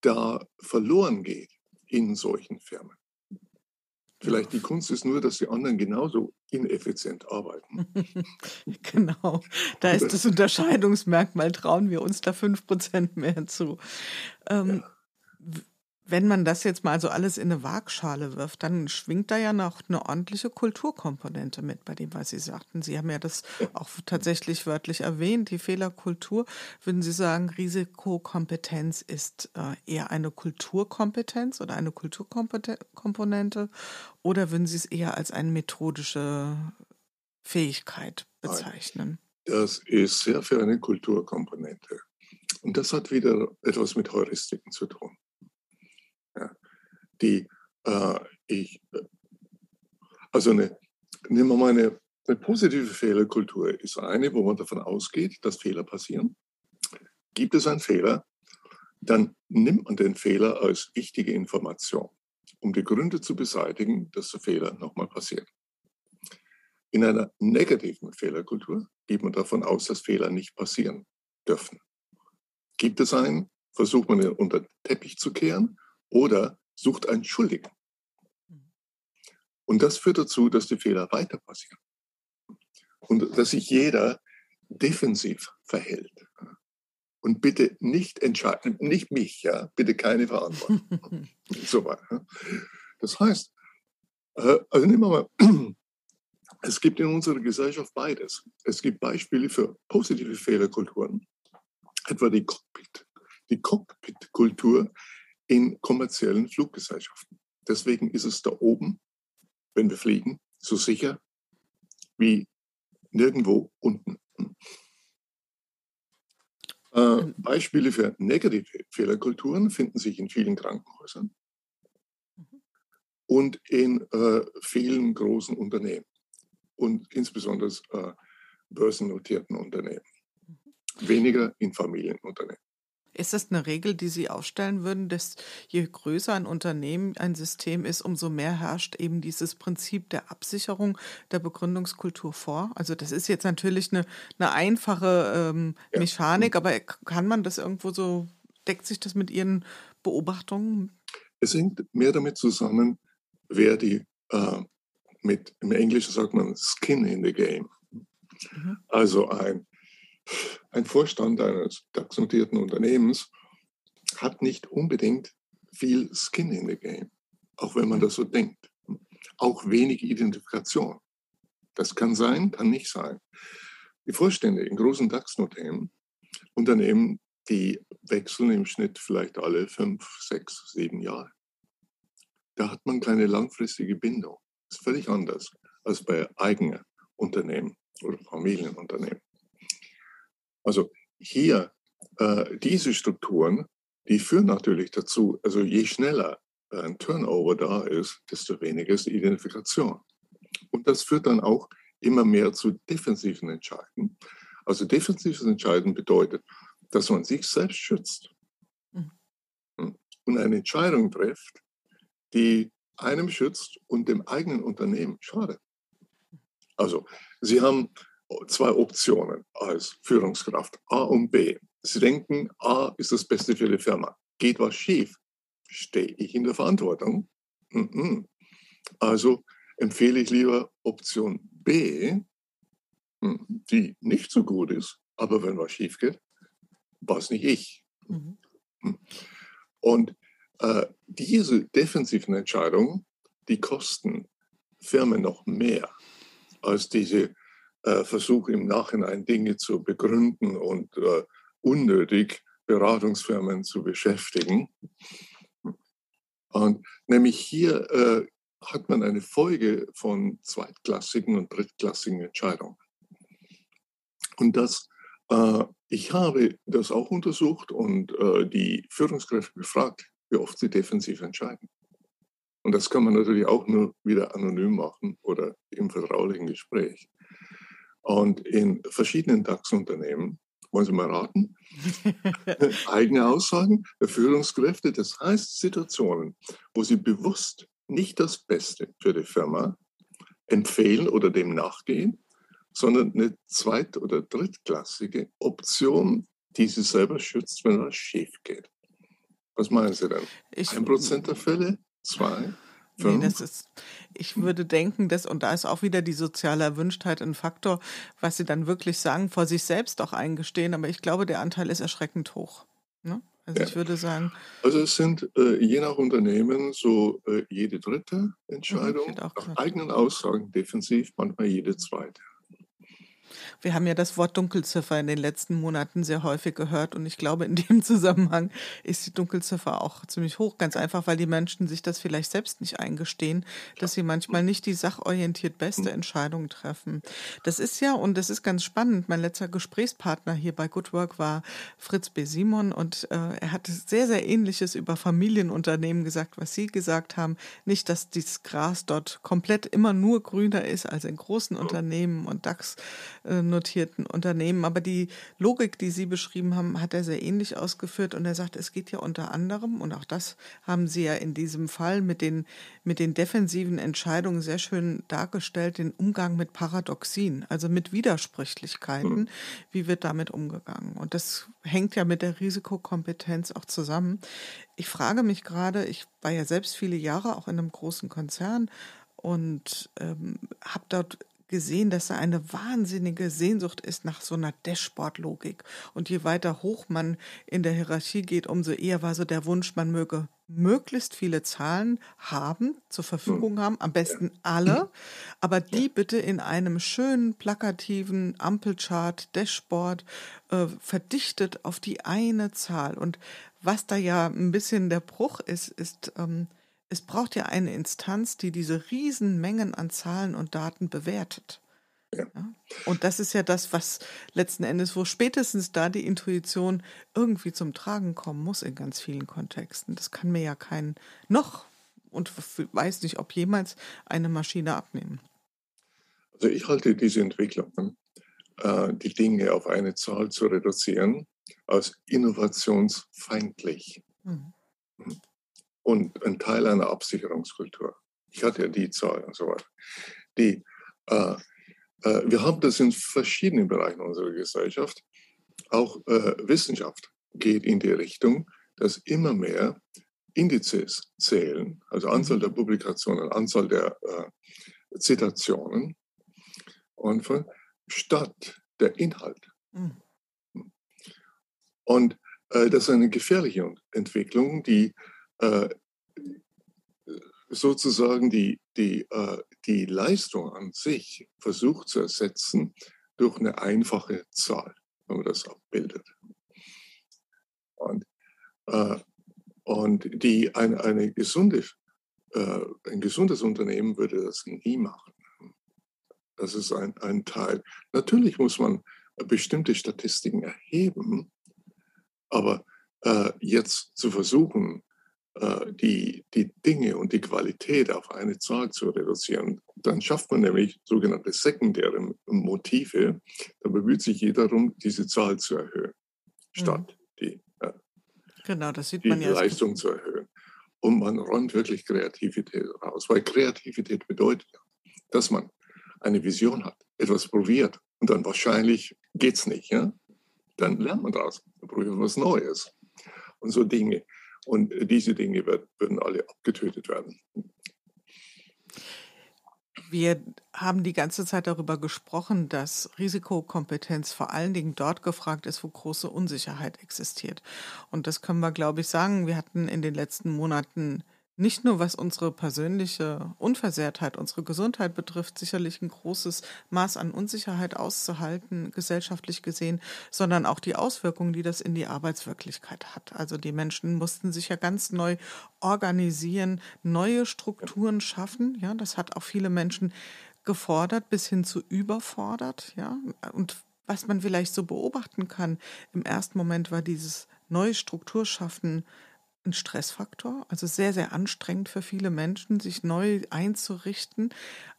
da verloren geht in solchen Firmen. Vielleicht die Kunst ist nur, dass die anderen genauso ineffizient arbeiten. [laughs] genau, da ist das Unterscheidungsmerkmal, trauen wir uns da fünf Prozent mehr zu. Ähm, ja. Wenn man das jetzt mal so alles in eine Waagschale wirft, dann schwingt da ja noch eine ordentliche Kulturkomponente mit bei dem, was Sie sagten. Sie haben ja das auch tatsächlich wörtlich erwähnt, die Fehlerkultur. Würden Sie sagen, Risikokompetenz ist äh, eher eine Kulturkompetenz oder eine Kulturkomponente? Oder würden Sie es eher als eine methodische Fähigkeit bezeichnen? Das ist sehr für eine Kulturkomponente. Und das hat wieder etwas mit Heuristiken zu tun die äh, ich, also eine, nehmen wir mal eine, eine positive Fehlerkultur ist eine, wo man davon ausgeht, dass Fehler passieren. Gibt es einen Fehler, dann nimmt man den Fehler als wichtige Information, um die Gründe zu beseitigen, dass der Fehler nochmal passiert. In einer negativen Fehlerkultur geht man davon aus, dass Fehler nicht passieren dürfen. Gibt es einen, versucht man ihn unter den Teppich zu kehren oder sucht einen Schuldigen. Und das führt dazu, dass die Fehler weiter passieren. Und dass sich jeder defensiv verhält. Und bitte nicht entscheiden, nicht mich, ja, bitte keine Verantwortung. [laughs] so weiter. Das heißt, äh, also nehmen wir mal, [clears throat] es gibt in unserer Gesellschaft beides. Es gibt Beispiele für positive Fehlerkulturen, etwa die Cockpit. Die Cockpit-Kultur in kommerziellen Fluggesellschaften. Deswegen ist es da oben, wenn wir fliegen, so sicher wie nirgendwo unten. Äh, Beispiele für negative Fehlerkulturen finden sich in vielen Krankenhäusern und in äh, vielen großen Unternehmen und insbesondere äh, börsennotierten Unternehmen, weniger in Familienunternehmen. Ist das eine Regel, die Sie aufstellen würden, dass je größer ein Unternehmen ein System ist, umso mehr herrscht eben dieses Prinzip der Absicherung der Begründungskultur vor? Also das ist jetzt natürlich eine, eine einfache ähm, ja. Mechanik, aber kann man das irgendwo so, deckt sich das mit Ihren Beobachtungen? Es hängt mehr damit zusammen, wer die, äh, mit, im Englischen sagt man Skin in the Game. Mhm. Also ein ein Vorstand eines DAX-notierten Unternehmens hat nicht unbedingt viel Skin in the Game, auch wenn man das so denkt. Auch wenig Identifikation. Das kann sein, kann nicht sein. Die Vorstände in großen DAX-Unternehmen, Unternehmen, die wechseln im Schnitt vielleicht alle fünf, sechs, sieben Jahre. Da hat man keine langfristige Bindung. Das ist völlig anders als bei eigenen Unternehmen oder Familienunternehmen. Also hier äh, diese Strukturen, die führen natürlich dazu, also je schneller ein Turnover da ist, desto weniger ist die Identifikation. Und das führt dann auch immer mehr zu defensiven Entscheiden. Also defensives Entscheiden bedeutet, dass man sich selbst schützt mhm. Hm, und eine Entscheidung trifft, die einem schützt und dem eigenen Unternehmen schadet. Also Sie haben zwei Optionen als Führungskraft, A und B. Sie denken, A ist das Beste für die Firma. Geht was schief? Stehe ich in der Verantwortung? Also empfehle ich lieber Option B, hm, die nicht so gut ist, aber wenn was schief geht, war es nicht ich. Mhm. Hm. Und äh, diese defensiven Entscheidungen, die kosten Firmen noch mehr als diese äh, versuche im Nachhinein Dinge zu begründen und äh, unnötig Beratungsfirmen zu beschäftigen. Und nämlich hier äh, hat man eine Folge von zweitklassigen und drittklassigen Entscheidungen. Und das, äh, ich habe das auch untersucht und äh, die Führungskräfte befragt, wie oft sie defensiv entscheiden. Und das kann man natürlich auch nur wieder anonym machen oder im vertraulichen Gespräch. Und in verschiedenen DAX-Unternehmen, wollen Sie mal raten, [laughs] eigene Aussagen der Führungskräfte, das heißt Situationen, wo sie bewusst nicht das Beste für die Firma empfehlen oder dem nachgehen, sondern eine zweit- oder drittklassige Option, die sie selber schützt, wenn was schief geht. Was meinen Sie denn? Ein Prozent der Fälle? Zwei? Nee, das ist, ich würde denken, dass, und da ist auch wieder die soziale Erwünschtheit ein Faktor, was sie dann wirklich sagen, vor sich selbst auch eingestehen, aber ich glaube, der Anteil ist erschreckend hoch. Ne? Also ja. ich würde sagen. Also es sind äh, je nach Unternehmen so äh, jede dritte Entscheidung, nach eigenen Aussagen defensiv, manchmal jede zweite. Wir haben ja das Wort Dunkelziffer in den letzten Monaten sehr häufig gehört und ich glaube, in dem Zusammenhang ist die Dunkelziffer auch ziemlich hoch, ganz einfach, weil die Menschen sich das vielleicht selbst nicht eingestehen, dass sie manchmal nicht die sachorientiert beste. Entscheidung treffen. Das ist ja, und das ist ganz spannend, mein letzter Gesprächspartner hier bei Good Work war Fritz B. Simon und äh, er hat sehr, sehr Ähnliches über Familienunternehmen gesagt, was Sie gesagt haben. Nicht, dass dieses Gras dort komplett immer nur grüner ist als in großen Unternehmen und DAX äh, notierten Unternehmen. Aber die Logik, die Sie beschrieben haben, hat er sehr ähnlich ausgeführt. Und er sagt, es geht ja unter anderem, und auch das haben Sie ja in diesem Fall mit den, mit den defensiven Entscheidungen sehr schön dargestellt, den Umgang mit Paradoxien, also mit Widersprüchlichkeiten. Mhm. Wie wird damit umgegangen? Und das hängt ja mit der Risikokompetenz auch zusammen. Ich frage mich gerade, ich war ja selbst viele Jahre auch in einem großen Konzern und ähm, habe dort gesehen, dass da eine wahnsinnige Sehnsucht ist nach so einer Dashboard-Logik. Und je weiter hoch man in der Hierarchie geht, umso eher war so der Wunsch, man möge möglichst viele Zahlen haben, zur Verfügung haben, am besten alle, aber die bitte in einem schönen, plakativen Ampelchart, Dashboard äh, verdichtet auf die eine Zahl. Und was da ja ein bisschen der Bruch ist, ist, ähm, es braucht ja eine Instanz, die diese Riesenmengen an Zahlen und Daten bewertet. Ja. Und das ist ja das, was letzten Endes, wo spätestens da die Intuition irgendwie zum Tragen kommen muss in ganz vielen Kontexten. Das kann mir ja kein noch und weiß nicht, ob jemals eine Maschine abnehmen. Also ich halte diese Entwicklungen äh, die Dinge auf eine Zahl zu reduzieren, als innovationsfeindlich. Mhm. Und ein Teil einer Absicherungskultur. Ich hatte ja die Zahl und so weiter. Die, äh, äh, wir haben das in verschiedenen Bereichen unserer Gesellschaft. Auch äh, Wissenschaft geht in die Richtung, dass immer mehr Indizes zählen, also Anzahl der Publikationen, Anzahl der äh, Zitationen, und von, statt der Inhalt. Mhm. Und äh, das ist eine gefährliche Entwicklung, die äh, sozusagen die, die, äh, die Leistung an sich versucht zu ersetzen durch eine einfache Zahl, wenn man das abbildet. Und, äh, und die, eine, eine gesunde, äh, ein gesundes Unternehmen würde das nie machen. Das ist ein, ein Teil. Natürlich muss man bestimmte Statistiken erheben, aber äh, jetzt zu versuchen, die, die Dinge und die Qualität auf eine Zahl zu reduzieren, dann schafft man nämlich sogenannte sekundäre Motive. Da bemüht sich jeder darum, diese Zahl zu erhöhen, statt mhm. die, äh, genau, das sieht die man ja Leistung zu erhöhen. Und man räumt wirklich Kreativität raus, weil Kreativität bedeutet, dass man eine Vision hat, etwas probiert und dann wahrscheinlich geht es nicht. Ja? Dann lernt man daraus, probiert was Neues und so Dinge. Und diese Dinge wird, würden alle abgetötet werden. Wir haben die ganze Zeit darüber gesprochen, dass Risikokompetenz vor allen Dingen dort gefragt ist, wo große Unsicherheit existiert. Und das können wir, glaube ich, sagen. Wir hatten in den letzten Monaten nicht nur was unsere persönliche Unversehrtheit, unsere Gesundheit betrifft, sicherlich ein großes Maß an Unsicherheit auszuhalten, gesellschaftlich gesehen, sondern auch die Auswirkungen, die das in die Arbeitswirklichkeit hat. Also die Menschen mussten sich ja ganz neu organisieren, neue Strukturen schaffen. Ja, das hat auch viele Menschen gefordert bis hin zu überfordert. Ja, und was man vielleicht so beobachten kann, im ersten Moment war dieses neue Strukturschaffen ein Stressfaktor, also sehr, sehr anstrengend für viele Menschen, sich neu einzurichten.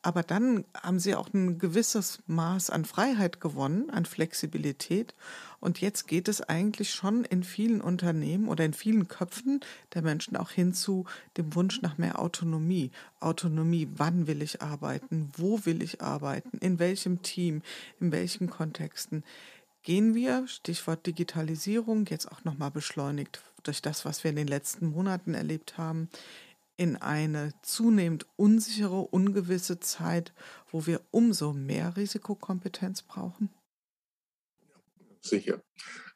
Aber dann haben sie auch ein gewisses Maß an Freiheit gewonnen, an Flexibilität. Und jetzt geht es eigentlich schon in vielen Unternehmen oder in vielen Köpfen der Menschen auch hin zu dem Wunsch nach mehr Autonomie. Autonomie, wann will ich arbeiten, wo will ich arbeiten, in welchem Team, in welchen Kontexten gehen wir, Stichwort Digitalisierung, jetzt auch nochmal beschleunigt durch das, was wir in den letzten Monaten erlebt haben, in eine zunehmend unsichere, ungewisse Zeit, wo wir umso mehr Risikokompetenz brauchen? Sicher.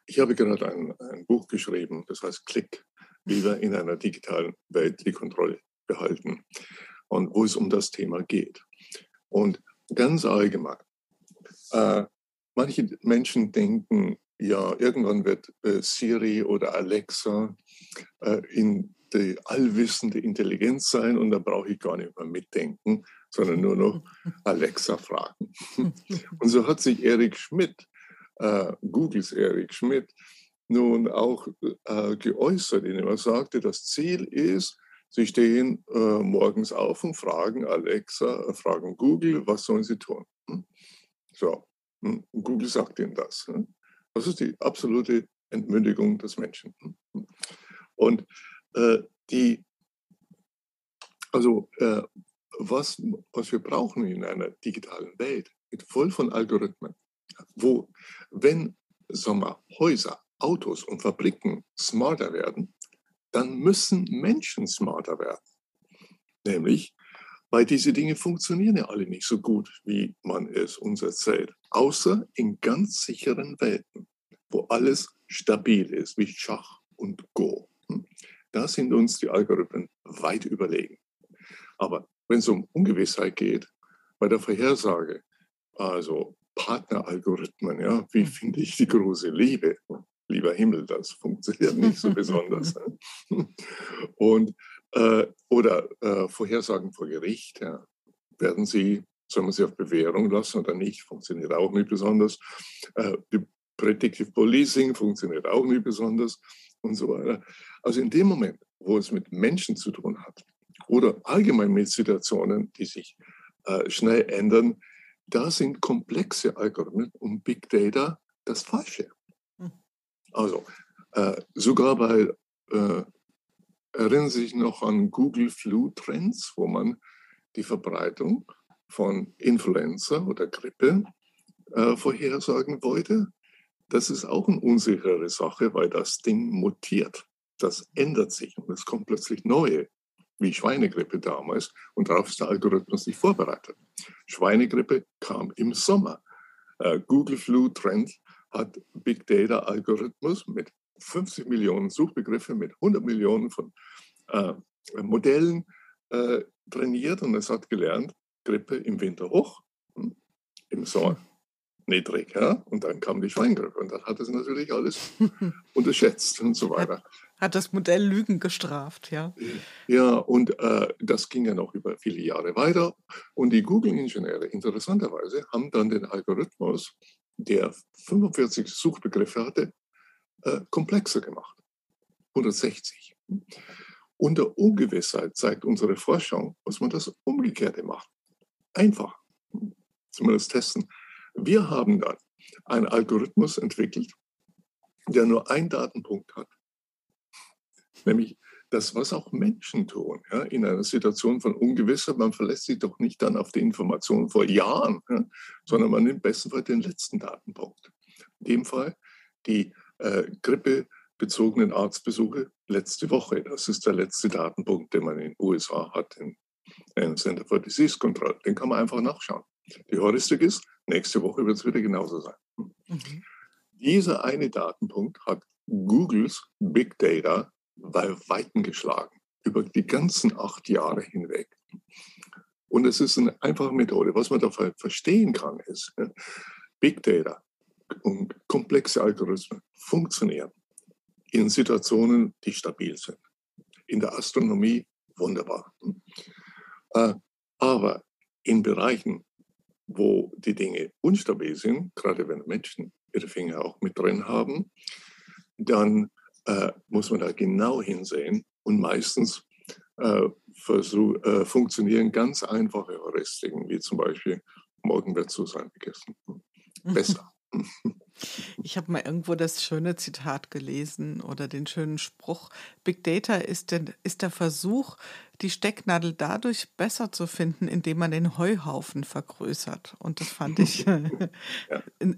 Ich habe gerade ein, ein Buch geschrieben, das heißt Klick, wie wir in einer digitalen Welt die Kontrolle behalten und wo es um das Thema geht. Und ganz allgemein, äh, manche Menschen denken, ja, irgendwann wird äh, Siri oder Alexa äh, in die allwissende Intelligenz sein und da brauche ich gar nicht mehr mitdenken, sondern nur noch Alexa fragen. [laughs] und so hat sich Eric Schmidt, äh, Googles Eric Schmidt, nun auch äh, geäußert, indem er sagte, das Ziel ist, Sie stehen äh, morgens auf und fragen Alexa, äh, fragen Google, was sollen sie tun? Hm? So, hm? Google sagt ihnen das. Das ist die absolute Entmündigung des Menschen. Und äh, die, also äh, was, was wir brauchen in einer digitalen Welt, mit voll von Algorithmen, wo, wenn sagen Häuser, Autos und Fabriken smarter werden, dann müssen Menschen smarter werden. Nämlich, weil diese Dinge funktionieren ja alle nicht so gut, wie man es uns erzählt, außer in ganz sicheren Welten, wo alles stabil ist, wie Schach und Go. Hm? Da sind uns die Algorithmen weit überlegen. Aber wenn es um Ungewissheit geht, bei der Vorhersage, also Partneralgorithmen, ja, wie hm. finde ich die große Liebe? Lieber Himmel, das funktioniert nicht so [laughs] besonders. Und äh, oder äh, Vorhersagen vor Gericht. Ja. Werden Sie, soll man sie auf Bewährung lassen oder nicht? Funktioniert auch nicht besonders. Äh, die Predictive Policing funktioniert auch nicht besonders und so weiter. Also in dem Moment, wo es mit Menschen zu tun hat oder allgemein mit Situationen, die sich äh, schnell ändern, da sind komplexe Algorithmen und Big Data das Falsche. Hm. Also äh, sogar bei, äh, erinnern Sie sich noch an Google Flu Trends, wo man die Verbreitung von Influenza oder Grippe äh, vorhersagen wollte. Das ist auch eine unsichere Sache, weil das Ding mutiert. Das ändert sich und es kommt plötzlich neue, wie Schweinegrippe damals. Und darauf ist der Algorithmus nicht vorbereitet. Schweinegrippe kam im Sommer. Äh, Google Flu Trend hat Big Data Algorithmus mit 50 Millionen Suchbegriffe, mit 100 Millionen von äh, Modellen äh, trainiert und es hat gelernt, Grippe im Winter hoch, hm, im Sommer niedrig. Ja? Und dann kam die Schweingrippe und dann hat es natürlich alles [laughs] unterschätzt und so weiter. Hat das Modell Lügen gestraft, ja. Ja, und äh, das ging ja noch über viele Jahre weiter. Und die Google-Ingenieure, interessanterweise, haben dann den Algorithmus, der 45 Suchbegriffe hatte, äh, komplexer gemacht. 160. Unter Ungewissheit zeigt unsere Forschung, muss man das Umgekehrte machen. Einfach. Zumindest testen. Wir haben dann einen Algorithmus entwickelt, der nur einen Datenpunkt hat, nämlich das, was auch Menschen tun, ja, in einer Situation von Ungewissheit. Man verlässt sich doch nicht dann auf die Informationen vor Jahren, ja, sondern man nimmt bestenfalls den letzten Datenpunkt. In dem Fall die äh, grippebezogenen Arztbesuche letzte Woche. Das ist der letzte Datenpunkt, den man in den USA hat, in, in Center for Disease Control. Den kann man einfach nachschauen. Die Heuristik ist, nächste Woche wird es wieder genauso sein. Mhm. Dieser eine Datenpunkt hat Googles Big Data bei Weiten geschlagen, über die ganzen acht Jahre hinweg. Und es ist eine einfache Methode. Was man dabei verstehen kann, ist, Big Data und komplexe Algorithmen funktionieren in Situationen, die stabil sind. In der Astronomie wunderbar. Äh, aber in Bereichen, wo die Dinge unstabil sind, gerade wenn Menschen ihre Finger auch mit drin haben, dann äh, muss man da genau hinsehen und meistens äh, versuch, äh, funktionieren ganz einfache Heuristiken, wie zum Beispiel, morgen wird zu sein gegessen. [laughs] Besser. [laughs] Ich habe mal irgendwo das schöne Zitat gelesen oder den schönen Spruch, Big Data ist, der, ist der Versuch, die Stecknadel dadurch besser zu finden, indem man den Heuhaufen vergrößert. Und das fand ich [laughs] ja.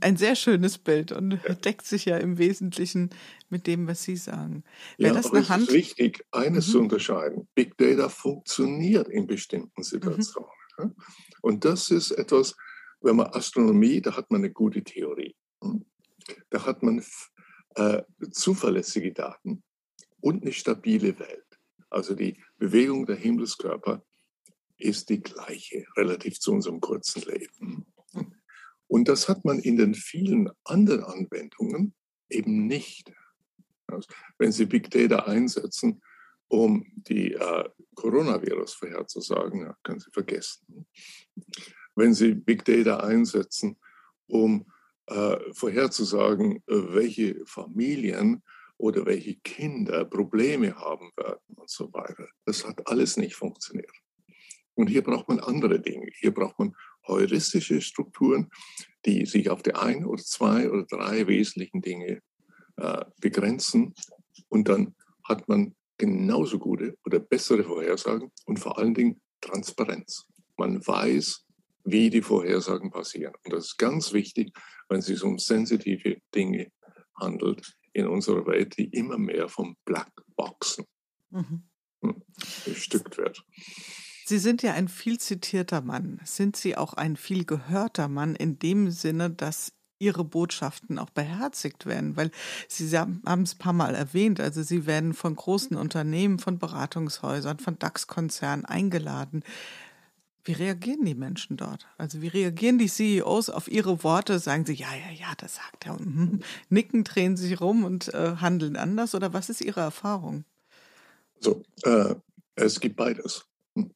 ein sehr schönes Bild und deckt sich ja im Wesentlichen mit dem, was Sie sagen. Wäre ja, das aber Hand... es ist wichtig, eines mhm. zu unterscheiden. Big Data funktioniert in bestimmten mhm. Situationen. Mhm. Und das ist etwas, wenn man Astronomie, da hat man eine gute Theorie. Hm? Da hat man äh, zuverlässige Daten und eine stabile Welt. Also die Bewegung der Himmelskörper ist die gleiche, relativ zu unserem kurzen Leben. Und das hat man in den vielen anderen Anwendungen eben nicht. Also wenn Sie Big Data einsetzen, um die äh, Coronavirus vorherzusagen, ja, können Sie vergessen wenn Sie Big Data einsetzen, um äh, vorherzusagen, äh, welche Familien oder welche Kinder Probleme haben werden und so weiter. Das hat alles nicht funktioniert. Und hier braucht man andere Dinge. Hier braucht man heuristische Strukturen, die sich auf die ein oder zwei oder drei wesentlichen Dinge äh, begrenzen. Und dann hat man genauso gute oder bessere Vorhersagen und vor allen Dingen Transparenz. Man weiß, wie die Vorhersagen passieren. Und das ist ganz wichtig, wenn es sich um sensitive Dinge handelt in unserer Welt, die immer mehr vom Blackboxen mhm. Hm, bestückt wird. Sie sind ja ein viel zitierter Mann. Sind Sie auch ein viel gehörter Mann in dem Sinne, dass Ihre Botschaften auch beherzigt werden? Weil Sie haben es ein paar Mal erwähnt, also Sie werden von großen Unternehmen, von Beratungshäusern, von DAX-Konzernen eingeladen. Wie reagieren die Menschen dort? Also wie reagieren die CEOs auf ihre Worte? Sagen sie, ja, ja, ja, das sagt er. [laughs] Nicken, drehen sich rum und äh, handeln anders? Oder was ist Ihre Erfahrung? So, äh, es gibt beides. Hm.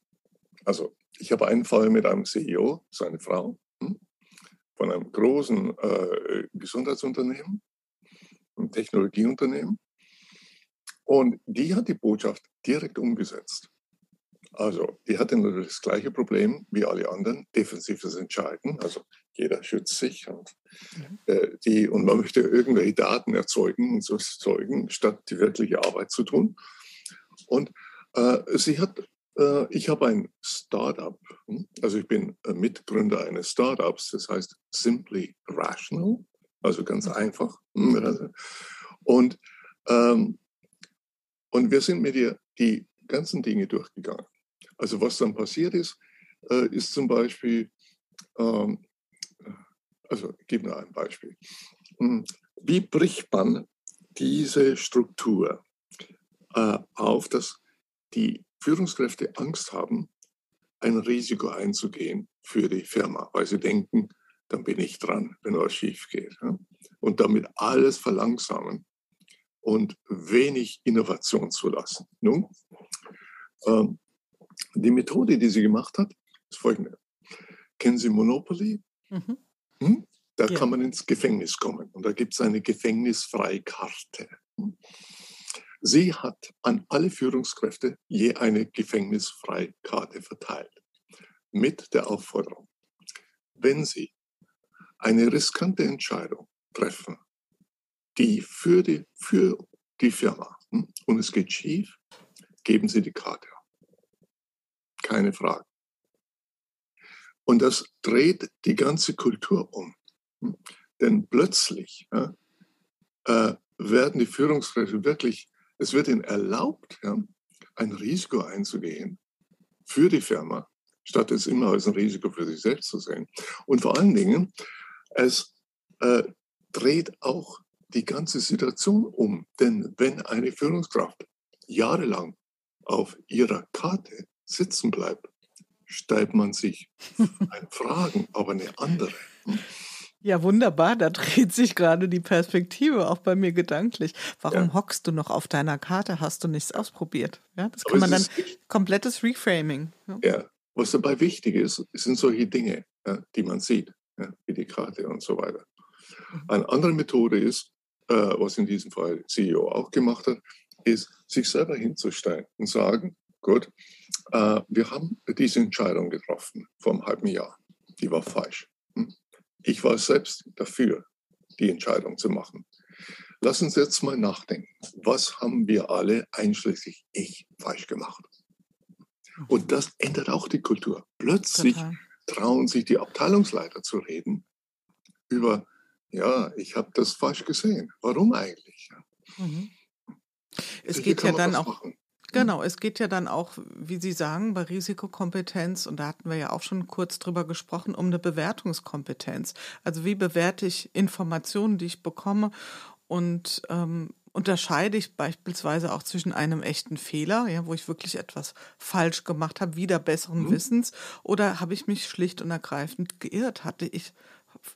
Also ich habe einen Fall mit einem CEO, seine Frau, hm, von einem großen äh, Gesundheitsunternehmen, einem Technologieunternehmen. Und die hat die Botschaft direkt umgesetzt. Also, die hatten natürlich das gleiche Problem wie alle anderen, defensives Entscheiden. Also, jeder schützt sich und, mhm. äh, die, und man möchte irgendwelche Daten erzeugen und so erzeugen, statt die wirkliche Arbeit zu tun. Und äh, sie hat, äh, ich habe ein Startup, hm? also ich bin äh, Mitgründer eines Startups, das heißt Simply Rational, also ganz einfach. Hm, und, ähm, und wir sind mit ihr die ganzen Dinge durchgegangen. Also was dann passiert ist, äh, ist zum Beispiel, ähm, also ich gebe nur ein Beispiel. Hm, wie bricht man diese Struktur äh, auf, dass die Führungskräfte Angst haben, ein Risiko einzugehen für die Firma, weil sie denken, dann bin ich dran, wenn was schief geht. Und damit alles verlangsamen und wenig Innovation zulassen. Nun, ähm, die Methode, die sie gemacht hat, ist folgende. Kennen Sie Monopoly? Mhm. Hm? Da ja. kann man ins Gefängnis kommen und da gibt es eine Gefängnisfreikarte. Hm? Sie hat an alle Führungskräfte je eine Gefängnisfreikarte verteilt. Mit der Aufforderung, wenn Sie eine riskante Entscheidung treffen, die für die, für die Firma hm, und es geht schief, geben Sie die Karte keine Frage. Und das dreht die ganze Kultur um. Denn plötzlich ja, äh, werden die Führungskräfte wirklich, es wird ihnen erlaubt, ja, ein Risiko einzugehen für die Firma, statt es immer als ein Risiko für sich selbst zu sehen. Und vor allen Dingen, es äh, dreht auch die ganze Situation um. Denn wenn eine Führungskraft jahrelang auf ihrer Karte sitzen bleibt, stellt man sich [laughs] eine Frage, aber eine andere. Hm? Ja, wunderbar. Da dreht sich gerade die Perspektive auch bei mir gedanklich. Warum ja. hockst du noch auf deiner Karte? Hast du nichts ausprobiert? Ja, das kann man dann komplettes Reframing. Ja. ja. was dabei wichtig ist, sind solche Dinge, ja, die man sieht, wie die Karte und so weiter. Mhm. Eine andere Methode ist, äh, was in diesem Fall CEO auch gemacht hat, ist, sich selber hinzustellen und sagen, Gut. Äh, wir haben diese Entscheidung getroffen vor einem halben Jahr. Die war falsch. Hm? Ich war selbst dafür, die Entscheidung zu machen. Lass uns jetzt mal nachdenken. Was haben wir alle, einschließlich ich, falsch gemacht? Und das ändert auch die Kultur. Plötzlich Total. trauen sich die Abteilungsleiter zu reden über, ja, ich habe das falsch gesehen. Warum eigentlich? Mhm. Es geht ja dann auch. Machen. Genau, es geht ja dann auch, wie Sie sagen, bei Risikokompetenz, und da hatten wir ja auch schon kurz drüber gesprochen, um eine Bewertungskompetenz. Also wie bewerte ich Informationen, die ich bekomme und ähm, unterscheide ich beispielsweise auch zwischen einem echten Fehler, ja, wo ich wirklich etwas falsch gemacht habe, wieder besseren mhm. Wissens, oder habe ich mich schlicht und ergreifend geirrt? Hatte ich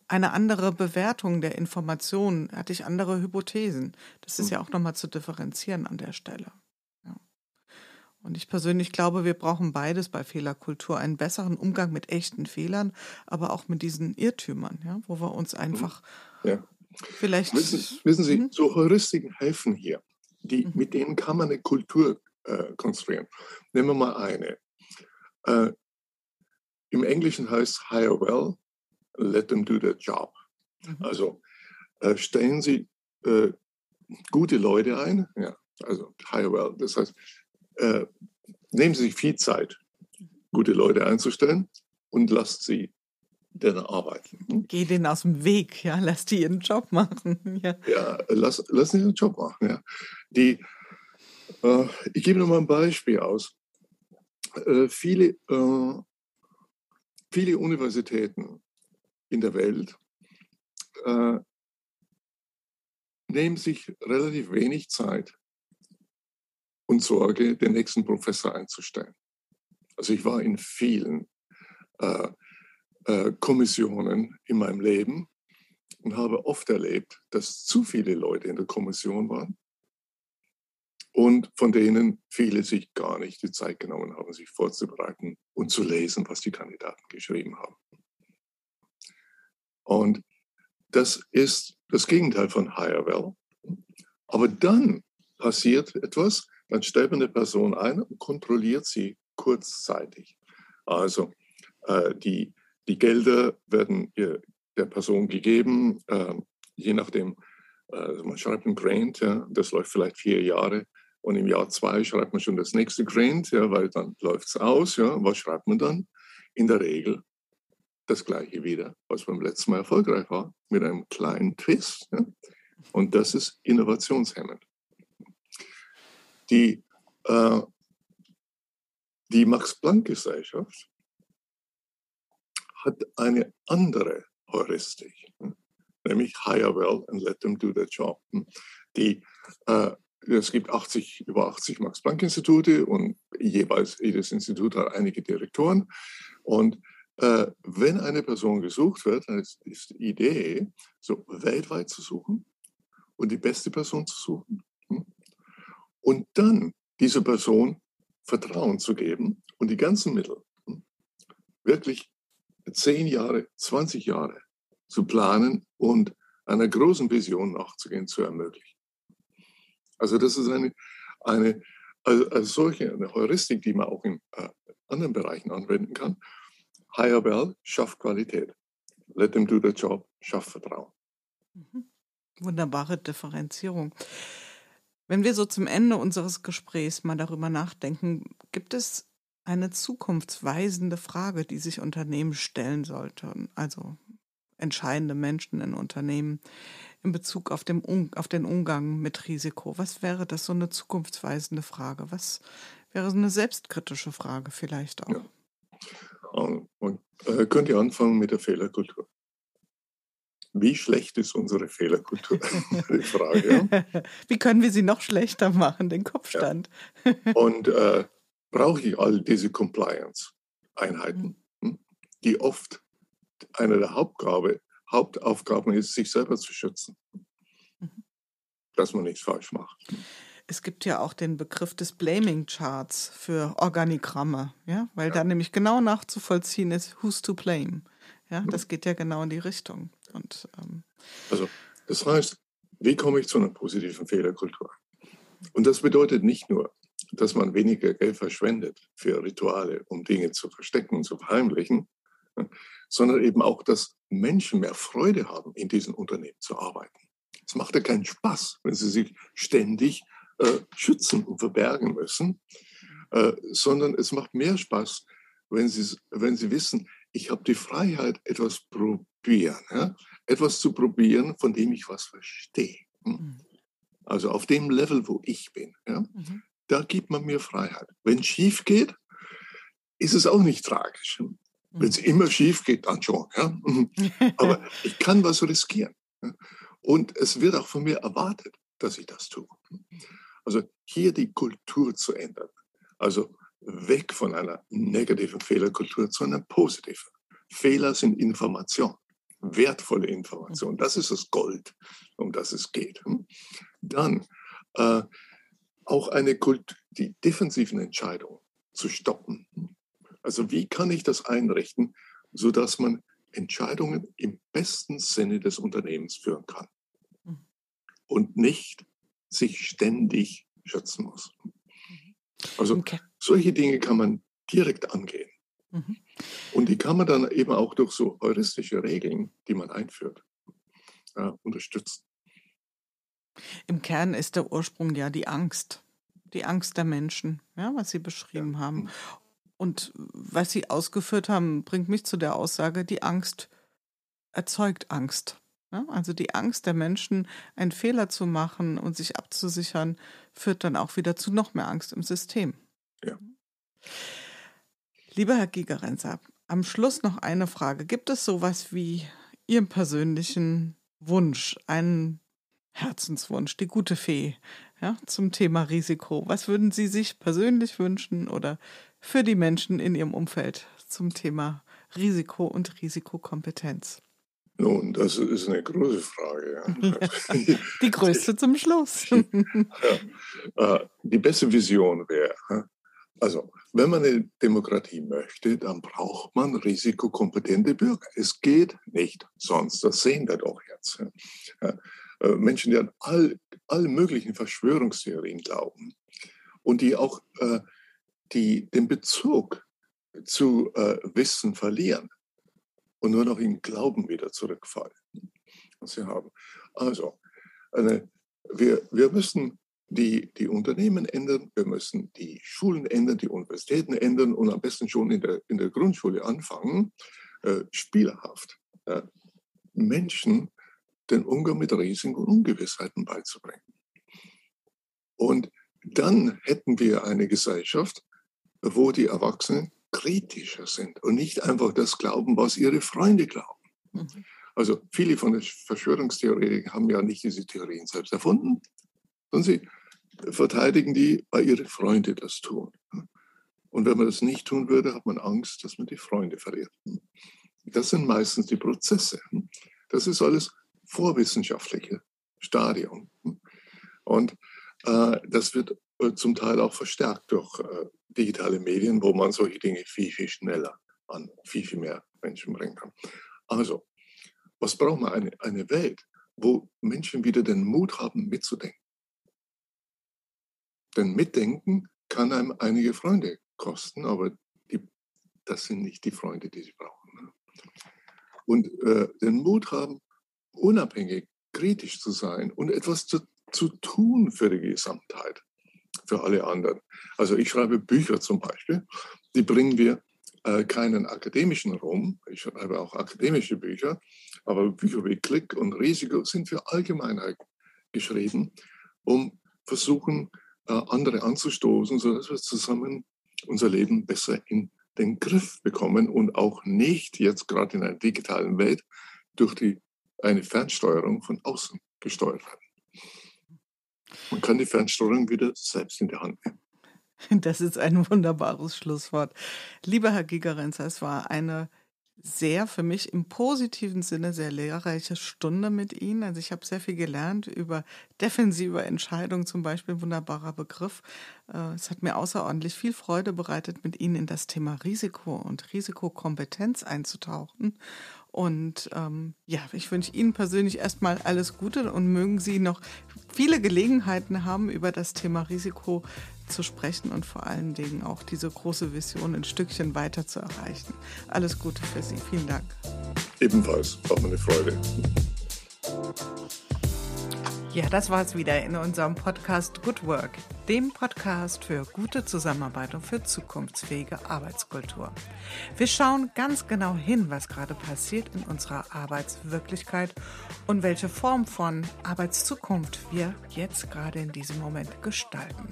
eine andere Bewertung der Informationen? Hatte ich andere Hypothesen? Das ist mhm. ja auch nochmal zu differenzieren an der Stelle. Und ich persönlich glaube, wir brauchen beides bei Fehlerkultur, einen besseren Umgang mit echten Fehlern, aber auch mit diesen Irrtümern, ja, wo wir uns einfach ja. vielleicht. Wissen, wissen Sie, mhm. so Heuristiken helfen hier. Die, mhm. Mit denen kann man eine Kultur äh, konstruieren. Nehmen wir mal eine. Äh, Im Englischen heißt hire well, let them do their job. Mhm. Also äh, stellen Sie äh, gute Leute ein, ja, also hire well, das heißt, äh, nehmen Sie sich viel Zeit, gute Leute einzustellen und lasst sie denn arbeiten. Hm? Geh denen aus dem Weg, ja, lass die ihren Job machen. [laughs] Ja, ja lass, lass die ihren Job machen. Ja. Die, äh, ich gebe noch mal ein Beispiel aus. Äh, viele, äh, viele Universitäten in der Welt äh, nehmen sich relativ wenig Zeit, und Sorge, den nächsten Professor einzustellen. Also ich war in vielen äh, äh, Kommissionen in meinem Leben und habe oft erlebt, dass zu viele Leute in der Kommission waren und von denen viele sich gar nicht die Zeit genommen haben, sich vorzubereiten und zu lesen, was die Kandidaten geschrieben haben. Und das ist das Gegenteil von Higher Well. Aber dann passiert etwas, dann stellt man eine Person ein und kontrolliert sie kurzzeitig. Also äh, die, die Gelder werden der Person gegeben, äh, je nachdem, also man schreibt ein Grant, ja, das läuft vielleicht vier Jahre und im Jahr zwei schreibt man schon das nächste Grant, ja, weil dann läuft es aus. Ja. Was schreibt man dann? In der Regel das gleiche wieder, was beim letzten Mal erfolgreich war, mit einem kleinen Twist. Ja. Und das ist innovationshemmend. Die, äh, die Max-Planck-Gesellschaft hat eine andere Heuristik, nämlich hire well and let them do their job. Die, äh, es gibt 80, über 80 Max-Planck-Institute und jeweils jedes Institut hat einige Direktoren. Und äh, wenn eine Person gesucht wird, dann ist, ist die Idee, so weltweit zu suchen und die beste Person zu suchen. Und dann dieser Person Vertrauen zu geben und die ganzen Mittel hm? wirklich zehn Jahre, 20 Jahre zu planen und einer großen Vision nachzugehen, zu ermöglichen. Also das ist eine, eine also, also solche eine Heuristik, die man auch in äh, anderen Bereichen anwenden kann. Higher Bell schafft Qualität. Let them do the job, schafft Vertrauen. Mhm. Wunderbare Differenzierung. Wenn wir so zum Ende unseres Gesprächs mal darüber nachdenken, gibt es eine zukunftsweisende Frage, die sich Unternehmen stellen sollten, also entscheidende Menschen in Unternehmen in Bezug auf, dem, auf den Umgang mit Risiko? Was wäre das so eine zukunftsweisende Frage? Was wäre so eine selbstkritische Frage vielleicht auch? Ja. Man äh, könnte anfangen mit der Fehlerkultur. Wie schlecht ist unsere Fehlerkultur? [laughs] Die Frage. Wie können wir sie noch schlechter machen, den Kopfstand? Ja. Und äh, brauche ich all diese Compliance-Einheiten, mhm. hm, die oft eine der Hauptgabe, Hauptaufgaben ist, sich selber zu schützen, mhm. dass man nichts falsch macht. Es gibt ja auch den Begriff des Blaming Charts für Organigramme, ja, weil ja. da nämlich genau nachzuvollziehen ist, who's to blame. Ja, das geht ja genau in die Richtung. Und, ähm also, das heißt, wie komme ich zu einer positiven Fehlerkultur? Und das bedeutet nicht nur, dass man weniger Geld verschwendet für Rituale, um Dinge zu verstecken und zu verheimlichen, sondern eben auch, dass Menschen mehr Freude haben, in diesen Unternehmen zu arbeiten. Es macht ja keinen Spaß, wenn sie sich ständig äh, schützen und verbergen müssen, äh, sondern es macht mehr Spaß, wenn sie, wenn sie wissen, ich habe die Freiheit, etwas probieren, ja? etwas zu probieren, von dem ich was verstehe. Hm? Mhm. Also auf dem Level, wo ich bin. Ja? Mhm da gibt man mir Freiheit. Wenn es schief geht, ist es auch nicht tragisch. Hm? Wenn es mhm. immer schief geht, dann schon. Ja? Aber [laughs] ich kann was riskieren. Und es wird auch von mir erwartet, dass ich das tue. Also hier die Kultur zu ändern. Also weg von einer negativen Fehlerkultur zu einer positiven. Fehler sind Information, wertvolle Information. Das ist das Gold, um das es geht. Hm? Dann äh, auch eine Kult, die defensiven Entscheidungen zu stoppen. Also wie kann ich das einrichten, sodass man Entscheidungen im besten Sinne des Unternehmens führen kann mhm. und nicht sich ständig schützen muss. Mhm. Also solche Dinge kann man direkt angehen. Mhm. Und die kann man dann eben auch durch so heuristische Regeln, die man einführt, ja, unterstützen. Im Kern ist der Ursprung ja die Angst. Die Angst der Menschen, ja, was Sie beschrieben ja. haben. Und was Sie ausgeführt haben, bringt mich zu der Aussage, die Angst erzeugt Angst. Ja, also die Angst der Menschen, einen Fehler zu machen und sich abzusichern, führt dann auch wieder zu noch mehr Angst im System. Ja. Lieber Herr Gigerenzer, am Schluss noch eine Frage. Gibt es sowas wie Ihren persönlichen Wunsch, einen Herzenswunsch, die gute Fee, ja, zum Thema Risiko. Was würden Sie sich persönlich wünschen oder für die Menschen in Ihrem Umfeld zum Thema Risiko und Risikokompetenz? Nun, das ist eine große Frage. Ja. [laughs] die größte zum Schluss. [laughs] ja. Äh, die beste Vision wäre, also wenn man eine Demokratie möchte, dann braucht man risikokompetente Bürger. Es geht nicht sonst. Das sehen wir doch jetzt. Äh, Menschen, die an all, alle möglichen Verschwörungstheorien glauben und die auch äh, die den Bezug zu äh, Wissen verlieren und nur noch in Glauben wieder zurückfallen, was sie haben. Also, eine, wir, wir müssen die, die Unternehmen ändern, wir müssen die Schulen ändern, die Universitäten ändern und am besten schon in der, in der Grundschule anfangen, äh, spielerhaft äh, Menschen den Umgang mit Risiken und Ungewissheiten beizubringen. Und dann hätten wir eine Gesellschaft, wo die Erwachsenen kritischer sind und nicht einfach das glauben, was ihre Freunde glauben. Mhm. Also viele von den Verschwörungstheoretikern haben ja nicht diese Theorien selbst erfunden, sondern sie verteidigen die, weil ihre Freunde das tun. Und wenn man das nicht tun würde, hat man Angst, dass man die Freunde verliert. Das sind meistens die Prozesse. Das ist alles vorwissenschaftliche Stadium. Und äh, das wird äh, zum Teil auch verstärkt durch äh, digitale Medien, wo man solche Dinge viel, viel schneller an viel, viel mehr Menschen bringen kann. Also, was braucht man? Eine, eine Welt, wo Menschen wieder den Mut haben, mitzudenken. Denn Mitdenken kann einem einige Freunde kosten, aber die, das sind nicht die Freunde, die sie brauchen. Ne? Und äh, den Mut haben, unabhängig, kritisch zu sein und etwas zu, zu tun für die Gesamtheit, für alle anderen. Also ich schreibe Bücher zum Beispiel, die bringen wir äh, keinen akademischen Raum. Ich schreibe auch akademische Bücher, aber Bücher wie Klick und Risiko sind für Allgemeinheit geschrieben, um versuchen, andere anzustoßen, sodass wir zusammen unser Leben besser in den Griff bekommen und auch nicht jetzt gerade in einer digitalen Welt durch die, eine Fernsteuerung von außen gesteuert werden. Man kann die Fernsteuerung wieder selbst in der Hand nehmen. Das ist ein wunderbares Schlusswort. Lieber Herr Gigerenzer, es war eine sehr für mich im positiven Sinne sehr lehrreiche Stunde mit Ihnen. Also ich habe sehr viel gelernt über defensive Entscheidungen, zum Beispiel wunderbarer Begriff. Äh, es hat mir außerordentlich viel Freude bereitet, mit Ihnen in das Thema Risiko und Risikokompetenz einzutauchen. Und ähm, ja, ich wünsche Ihnen persönlich erstmal alles Gute und mögen Sie noch viele Gelegenheiten haben, über das Thema Risiko zu sprechen und vor allen Dingen auch diese große Vision ein Stückchen weiter zu erreichen. Alles Gute für Sie. Vielen Dank. Ebenfalls, auch eine Freude. Ja, das war es wieder in unserem Podcast Good Work, dem Podcast für gute Zusammenarbeit und für zukunftsfähige Arbeitskultur. Wir schauen ganz genau hin, was gerade passiert in unserer Arbeitswirklichkeit und welche Form von Arbeitszukunft wir jetzt gerade in diesem Moment gestalten.